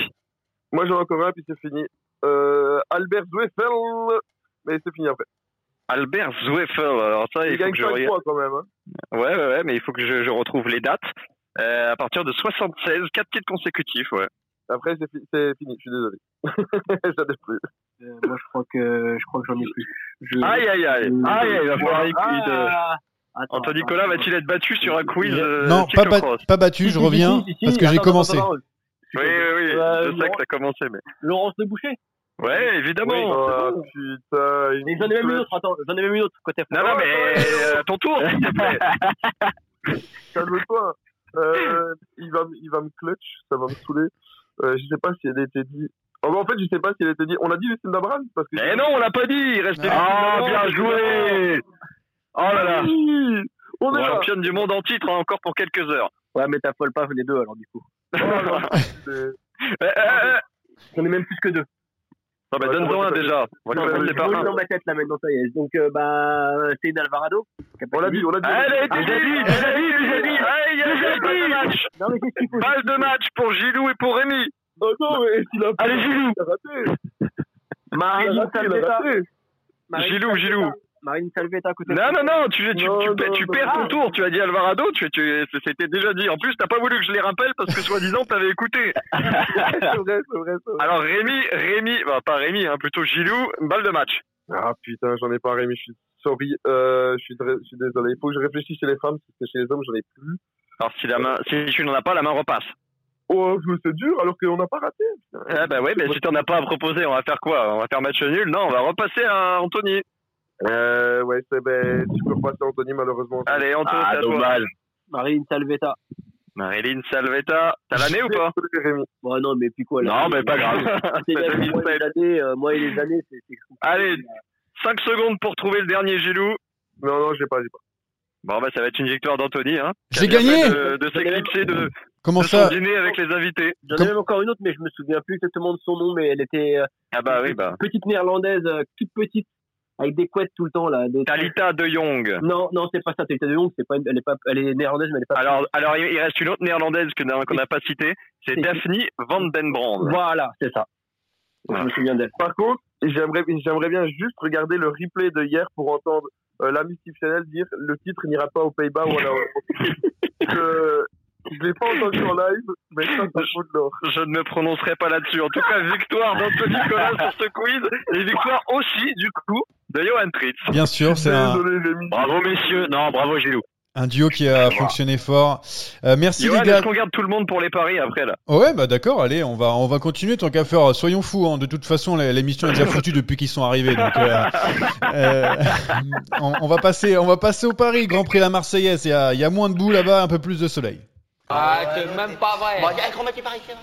S7: Moi, j'en ai encore un, puis c'est fini. Euh, Albert Zweffel. Mais c'est fini après.
S2: Albert Zweffel. Alors ça, il,
S7: Il
S2: faut
S7: gagne
S2: que je
S7: 5
S2: regarde.
S7: fois quand même. Hein.
S2: Ouais, ouais, ouais, mais il faut que je, je retrouve les dates. Euh, à partir de 76, 4 titres consécutifs, ouais.
S7: Après, c'est fi- c'est fini, je suis désolé. j'en ai plus.
S6: Euh, moi, je crois que je crois que j'en ai plus. Je...
S2: Aïe, aïe, aïe. Aïe, il va falloir.
S6: Ah, attends,
S2: Anthony Nicolas va-t-il être battu sur un quiz euh,
S1: non, pas, ba-
S2: cyclocross
S1: pas battu, je reviens
S6: si, si, si,
S1: parce que j'ai commencé.
S6: attends, attends.
S2: Oui, oui, oui.
S6: Euh,
S2: je sais que t'as commencé, mais.
S6: Laurence de Boucher?
S2: Ouais, évidemment.
S7: Oh, putain.
S6: Et j'en ai même une autre, attends, j'en ai même une autre côté
S2: Non, non, mais euh, à ton tour, s'il te plaît.
S7: Calme-toi. Euh, il, va, il va me clutch, ça va me saouler. Euh, je sais pas si elle était dit. Oh, bah, en fait, je sais pas si elle était dit. On a dit Lucinda Brand parce que.
S2: Eh non, on l'a pas dit. Il reste
S3: Ah,
S2: Lucinda
S3: bien joué Oh là là
S7: Oui On est là.
S2: Championne du monde en titre hein, encore pour quelques heures.
S6: Ouais, mais t'affoles pas les deux alors du coup.
S7: Oh
S2: Eh, eh, eh.
S6: J'en ai même plus que deux.
S2: Non, mais donne-en un
S7: ça
S2: déjà. On va commencer par un.
S6: dans ma tête là maintenant, ça y est. Donc, euh, bah, c'est une Alvarado.
S7: On l'a dit, on l'a dit.
S2: Ah, Elle a
S7: on l'a
S2: été
S7: dit.
S2: dit, elle a dit, a dit. Balle de match.
S6: Non, mais qu'est-ce qu'il faut
S2: Balle de match pour Gilou et pour Rémi.
S7: Oh non, mais s'il a
S2: Allez, Gilou.
S6: Marine
S7: raté, il a
S6: Salvetta.
S7: raté.
S6: Marine
S2: Gilou. Gilou.
S6: Marine Salvetta à côté de
S2: Non, non, non, tu, tu,
S7: Non,
S2: tu,
S7: non,
S2: tu
S7: non.
S2: perds ton tour. Tu as dit Alvarado, tu, tu, c'était déjà dit. En plus, t'as pas voulu que je les rappelle parce que soi-disant, t'avais écouté.
S7: C'est vrai, c'est vrai, c'est vrai.
S2: Alors, Rémi, Rémi, bah, pas Rémi, hein, plutôt Gilou, balle de match.
S7: Ah putain, j'en ai pas, Rémi, je suis sorry. Euh, je suis, très- je suis désolé. Il faut que je réfléchisse chez les femmes parce que chez les hommes, j'en ai plus.
S2: Alors, si, la main, si tu n'en as pas, la main repasse.
S7: Oh, c'est dur alors qu'on n'a pas raté.
S2: Ah bah ouais, mais si t'en as pas à proposer, on va faire quoi? On va faire match nul? Non, on va repasser à Anthony.
S7: Euh, ouais, c'est ben, tu peux repasser Anthony malheureusement.
S2: Allez, Anthony,
S3: Ah, dommage.
S6: Marine Salvetta.
S2: Marilyn Salvetta, t'as l'année ou pas.
S6: Bon, non, mais puis quoi là?
S2: Non, mais pas grave.
S6: C'est là, moi,
S2: 2007.
S6: les années, euh, moi et les années, c'est.
S2: Allez, 5 secondes pour trouver le dernier Gilou.
S7: Non, non, j'ai pas, j'ai pas.
S2: Bon, bah, ça va être une victoire d'Anthony. Hein,
S1: J'ai gagné
S2: De, de s'éclipser de,
S1: Comment
S2: de
S1: ça
S2: dîner avec les invités.
S6: J'en
S1: Comme-
S6: ai même encore une autre, mais je me souviens plus exactement de son nom, mais elle était euh,
S2: Ah bah oui, bah.
S6: petite néerlandaise, euh, toute petite, avec des couettes tout le temps là. Des...
S2: Talita de Jong.
S6: Non, non, c'est pas ça. Talita de Jong, c'est pas, elle est pas, elle est néerlandaise, mais elle est pas.
S2: Alors, alors il reste une autre néerlandaise que qu'on n'a pas citée. C'est Daphne Van Den Brand.
S6: Voilà, c'est ça.
S2: Voilà.
S6: Je me souviens d'elle.
S7: Par contre, j'aimerais, j'aimerais bien juste regarder le replay de hier pour entendre euh, l'ami Steve Chanel dire le titre n'ira pas aux Pays-Bas ou à la je, je l'ai pas entendu en live, mais ça, ça vaut de l'or.
S2: Je ne me prononcerai pas là-dessus. En tout cas, victoire d'Anthony Nicolas sur ce quiz. Et victoire aussi, du coup, de Johan Tritz.
S1: Bien sûr, c'est un.
S3: Bravo, messieurs. Non, bravo, Gilou.
S1: un duo qui a fonctionné fort. Euh, merci
S2: Johan,
S1: les gars.
S2: est-ce qu'on garde tout le monde pour les paris après, là?
S1: Oh ouais, bah d'accord, allez, on va, on va continuer tant qu'à faire. Soyons fous, hein. de toute façon, l'émission est déjà foutue depuis qu'ils sont arrivés. Donc, euh, euh, on, on va passer, on va passer au Paris, Grand Prix la Marseillaise. Il y a, il y a moins de boue là-bas, un peu plus de soleil.
S4: Ah, c'est même pas vrai. Bon, c'est.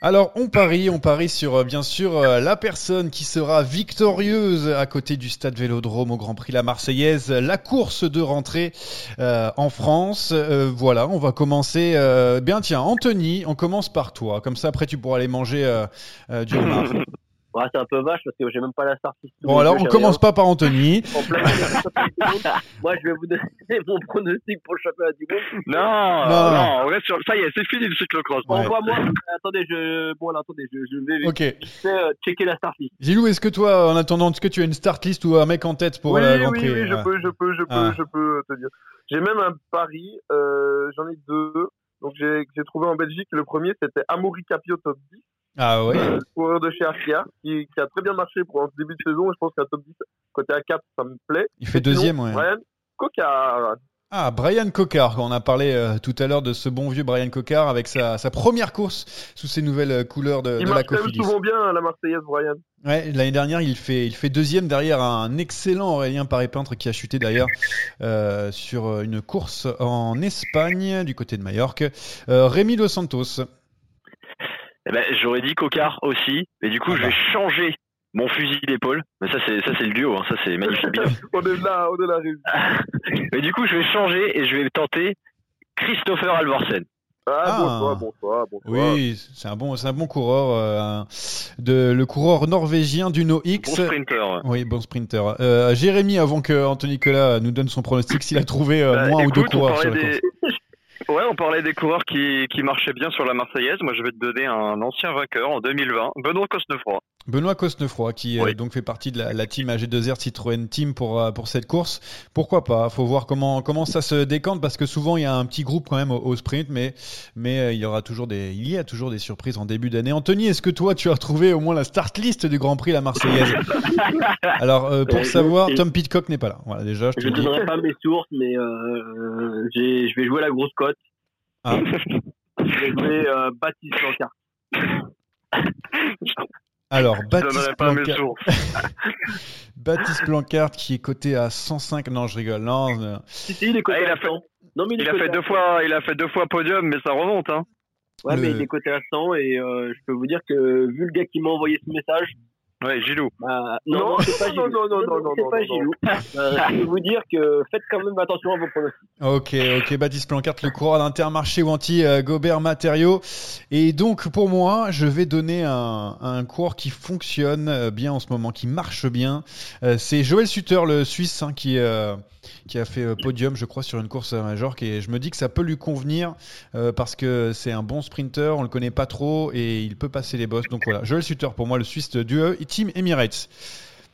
S1: Alors, on parie, on parie sur euh, bien sûr euh, la personne qui sera victorieuse à côté du stade Vélodrome au Grand Prix La Marseillaise, la course de rentrée euh, en France. Euh, voilà, on va commencer. euh, bien, tiens, Anthony, on commence par toi. Comme ça, après, tu pourras aller manger euh, euh, du homard.
S6: Ouais, c'est un peu vache parce que j'ai même pas la start list sous
S1: Bon, alors, on commence pas par Anthony.
S6: Moi, je vais vous donner mon pronostic pour le championnat du monde.
S2: Non,
S1: Non.
S2: non, on reste sur. Ça y est, c'est fini le cyclocross.
S1: Ouais.
S6: Envoie-moi. Attendez, je. Bon, là, attendez, je, je vais
S1: Ok.
S6: vite fait, euh, checker la start list.
S1: Gilou, est-ce que toi, en attendant, est-ce que tu as une start list ou un mec en tête pour
S7: oui,
S1: euh, Grand
S7: oui,
S1: Prix?
S7: oui, je peux, je peux, je peux,
S1: Ah.
S7: je peux te dire. J'ai même un pari, euh, j'en ai deux. Donc j'ai j'ai trouvé en Belgique, le premier c'était Amaury Capio top 10,
S1: Ah ouais
S7: euh, coureur de chez Arkea, qui, qui a très bien marché pour un début de saison. Je pense qu'un top 10 côté A4, ça me plaît.
S1: Il fait
S7: Et sinon,
S1: deuxième, ouais.
S7: Brian Coca.
S1: Ah, Brian Cocard, on a parlé euh, tout à l'heure de ce bon vieux Brian Cocard avec sa, sa première course sous ses nouvelles euh, couleurs de,
S7: Il
S1: de la
S7: marche quand même
S1: Cofidis.
S7: souvent bien à la Marseillaise, Brian.
S1: Ouais, l'année dernière, il fait, il fait deuxième derrière un excellent Aurélien Paré-Peintre qui a chuté d'ailleurs euh, sur une course en Espagne du côté de Majorque. Euh, Rémi Dos Santos.
S3: Eh ben, j'aurais dit Cocard aussi, mais du coup,
S1: Ah
S3: je
S1: bah.
S3: vais changer mon fusil d'épaule. Mais ça, c'est ça, c'est le duo. hein. Ça, c'est magnifique.
S7: on est là, on est là,
S3: mais du coup, je vais changer et je vais tenter Christopher Alvorsen.
S7: Ah,
S1: Ah.
S7: bonsoir, bonsoir, bonsoir.
S1: Oui, c'est un bon, c'est un bon coureur, euh, de, le coureur norvégien du No
S2: Bon
S1: X.
S2: sprinter.
S1: Oui, bon sprinter. Euh, Jérémy, avant que Anthony Nicolas nous donne son pronostic, s'il a trouvé euh,
S2: Bah,
S1: moins ou deux coureurs sur
S2: parlait
S1: la course.
S2: des... Ouais, on parlait des coureurs qui, qui marchaient bien sur la Marseillaise. Moi, je vais te donner un ancien vainqueur en 2020, Benoît Cosnefroy.
S1: Benoît Cosnefroy, qui euh, donc fait partie de la, la team AG2R Citroën Team pour, euh, pour cette course. Pourquoi pas? Faut voir comment, comment ça se décante parce que souvent il y a un petit groupe quand même au, au sprint, mais, mais euh, il y aura toujours des, il y a toujours des surprises en début d'année. Anthony, est-ce que toi tu as retrouvé au moins la start list du Grand Prix la Marseillaise? Alors euh, pour
S6: Euh,
S1: savoir,
S6: je-
S1: Tom Pitcock n'est pas là. Voilà déjà, je te
S6: Je
S1: le
S6: ne donnerai pas mes sources, mais euh, j'ai- je vais jouer la grosse cote.
S1: Ah.
S6: Je vais jouer euh, Baptiste Lancard.
S1: Alors Baptiste
S2: sources.
S1: Baptiste Plancard qui est coté à 105. Non, je rigole. Non,
S6: Si, si, il est coté
S2: Ah, il
S6: à
S2: a fait-
S6: 100. Non, mais il,
S2: a fait deux
S6: 100.
S2: fois, il a fait deux fois podium, mais ça remonte, hein.
S6: Ouais,
S1: Le-
S6: mais il est coté à 100 et euh, je peux vous dire que vu le gars qui m'a envoyé ce message,
S2: Ouais, Gilou.
S6: bah, non,
S7: Non,
S6: non, c'est pas
S7: non,
S6: Gilou.
S7: non, non, non, non,
S6: c'est
S7: non,
S6: pas
S7: non,
S6: Gilou. Euh, je peux vous dire que faites quand même attention à vos pronostics.
S1: Ok, ok, Baptiste Plancart, le coureur d'Intermarché ou anti-Gobert Matériaux. Et donc, pour moi, je vais donner un, un coureur qui fonctionne euh, bien en ce moment, qui marche bien. Euh, c'est Joël Sutter, le Suisse, hein, qui, euh, qui a fait podium, je crois, sur une course à Majorque. Et je me dis que ça peut lui convenir euh, parce que c'est un bon sprinter, on le connaît pas trop et il peut passer les bosses. Donc voilà, Joël Sutter, pour moi, le Suisse du euh, Team Emirates.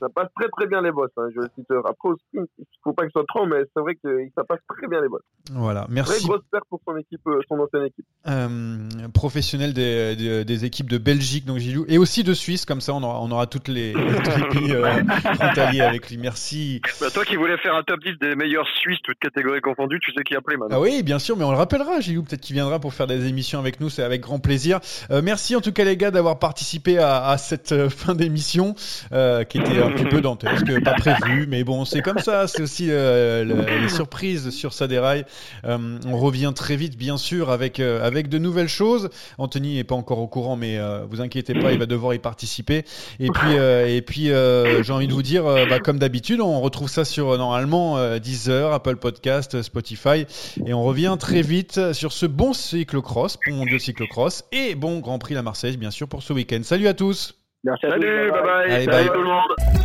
S7: Ça passe très très bien les boss. Hein, je le cite. Après, il faut pas que ce soit trop, mais c'est vrai que ça passe très bien les boss.
S1: Voilà, merci.
S7: Très grosse perte pour son équipe, euh, son ancienne équipe.
S1: Euh, professionnel des, des, des équipes de Belgique, donc Gilou, et aussi de Suisse, comme ça on aura, on aura toutes les, les pays euh, frontaliers avec lui. Merci.
S2: Bah, toi qui voulais faire un top 10 des meilleurs Suisses, toutes catégories confondues, tu sais qui appeler maintenant.
S1: Ah oui, bien sûr, mais on le rappellera, Gilou, peut-être qu'il viendra pour faire des émissions avec nous, c'est avec grand plaisir. Euh, merci en tout cas les gars d'avoir participé à, à cette euh, fin d'émission euh, qui était petit peu dantesque, pas prévu, mais bon, c'est comme ça, c'est aussi euh, le- les surprises sur ça déraille. Euh, on revient très vite, bien sûr, avec, euh, avec de nouvelles choses. Anthony n'est pas encore au courant, mais euh, vous inquiétez pas, il va devoir y participer. Et puis, euh, et puis euh, j'ai envie de vous dire, bah, comme d'habitude, on retrouve ça sur normalement Deezer, Apple Podcast, Spotify, et on revient très vite sur ce bon cyclocross, bon mondial cyclocross, et bon Grand Prix la Marseillaise, bien sûr, pour ce week-end. Salut à tous.
S6: Merci à
S2: Salut,
S6: tous.
S2: bye bye.
S1: Allez,
S2: Salut
S1: bye.
S2: tout le monde.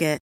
S8: Target.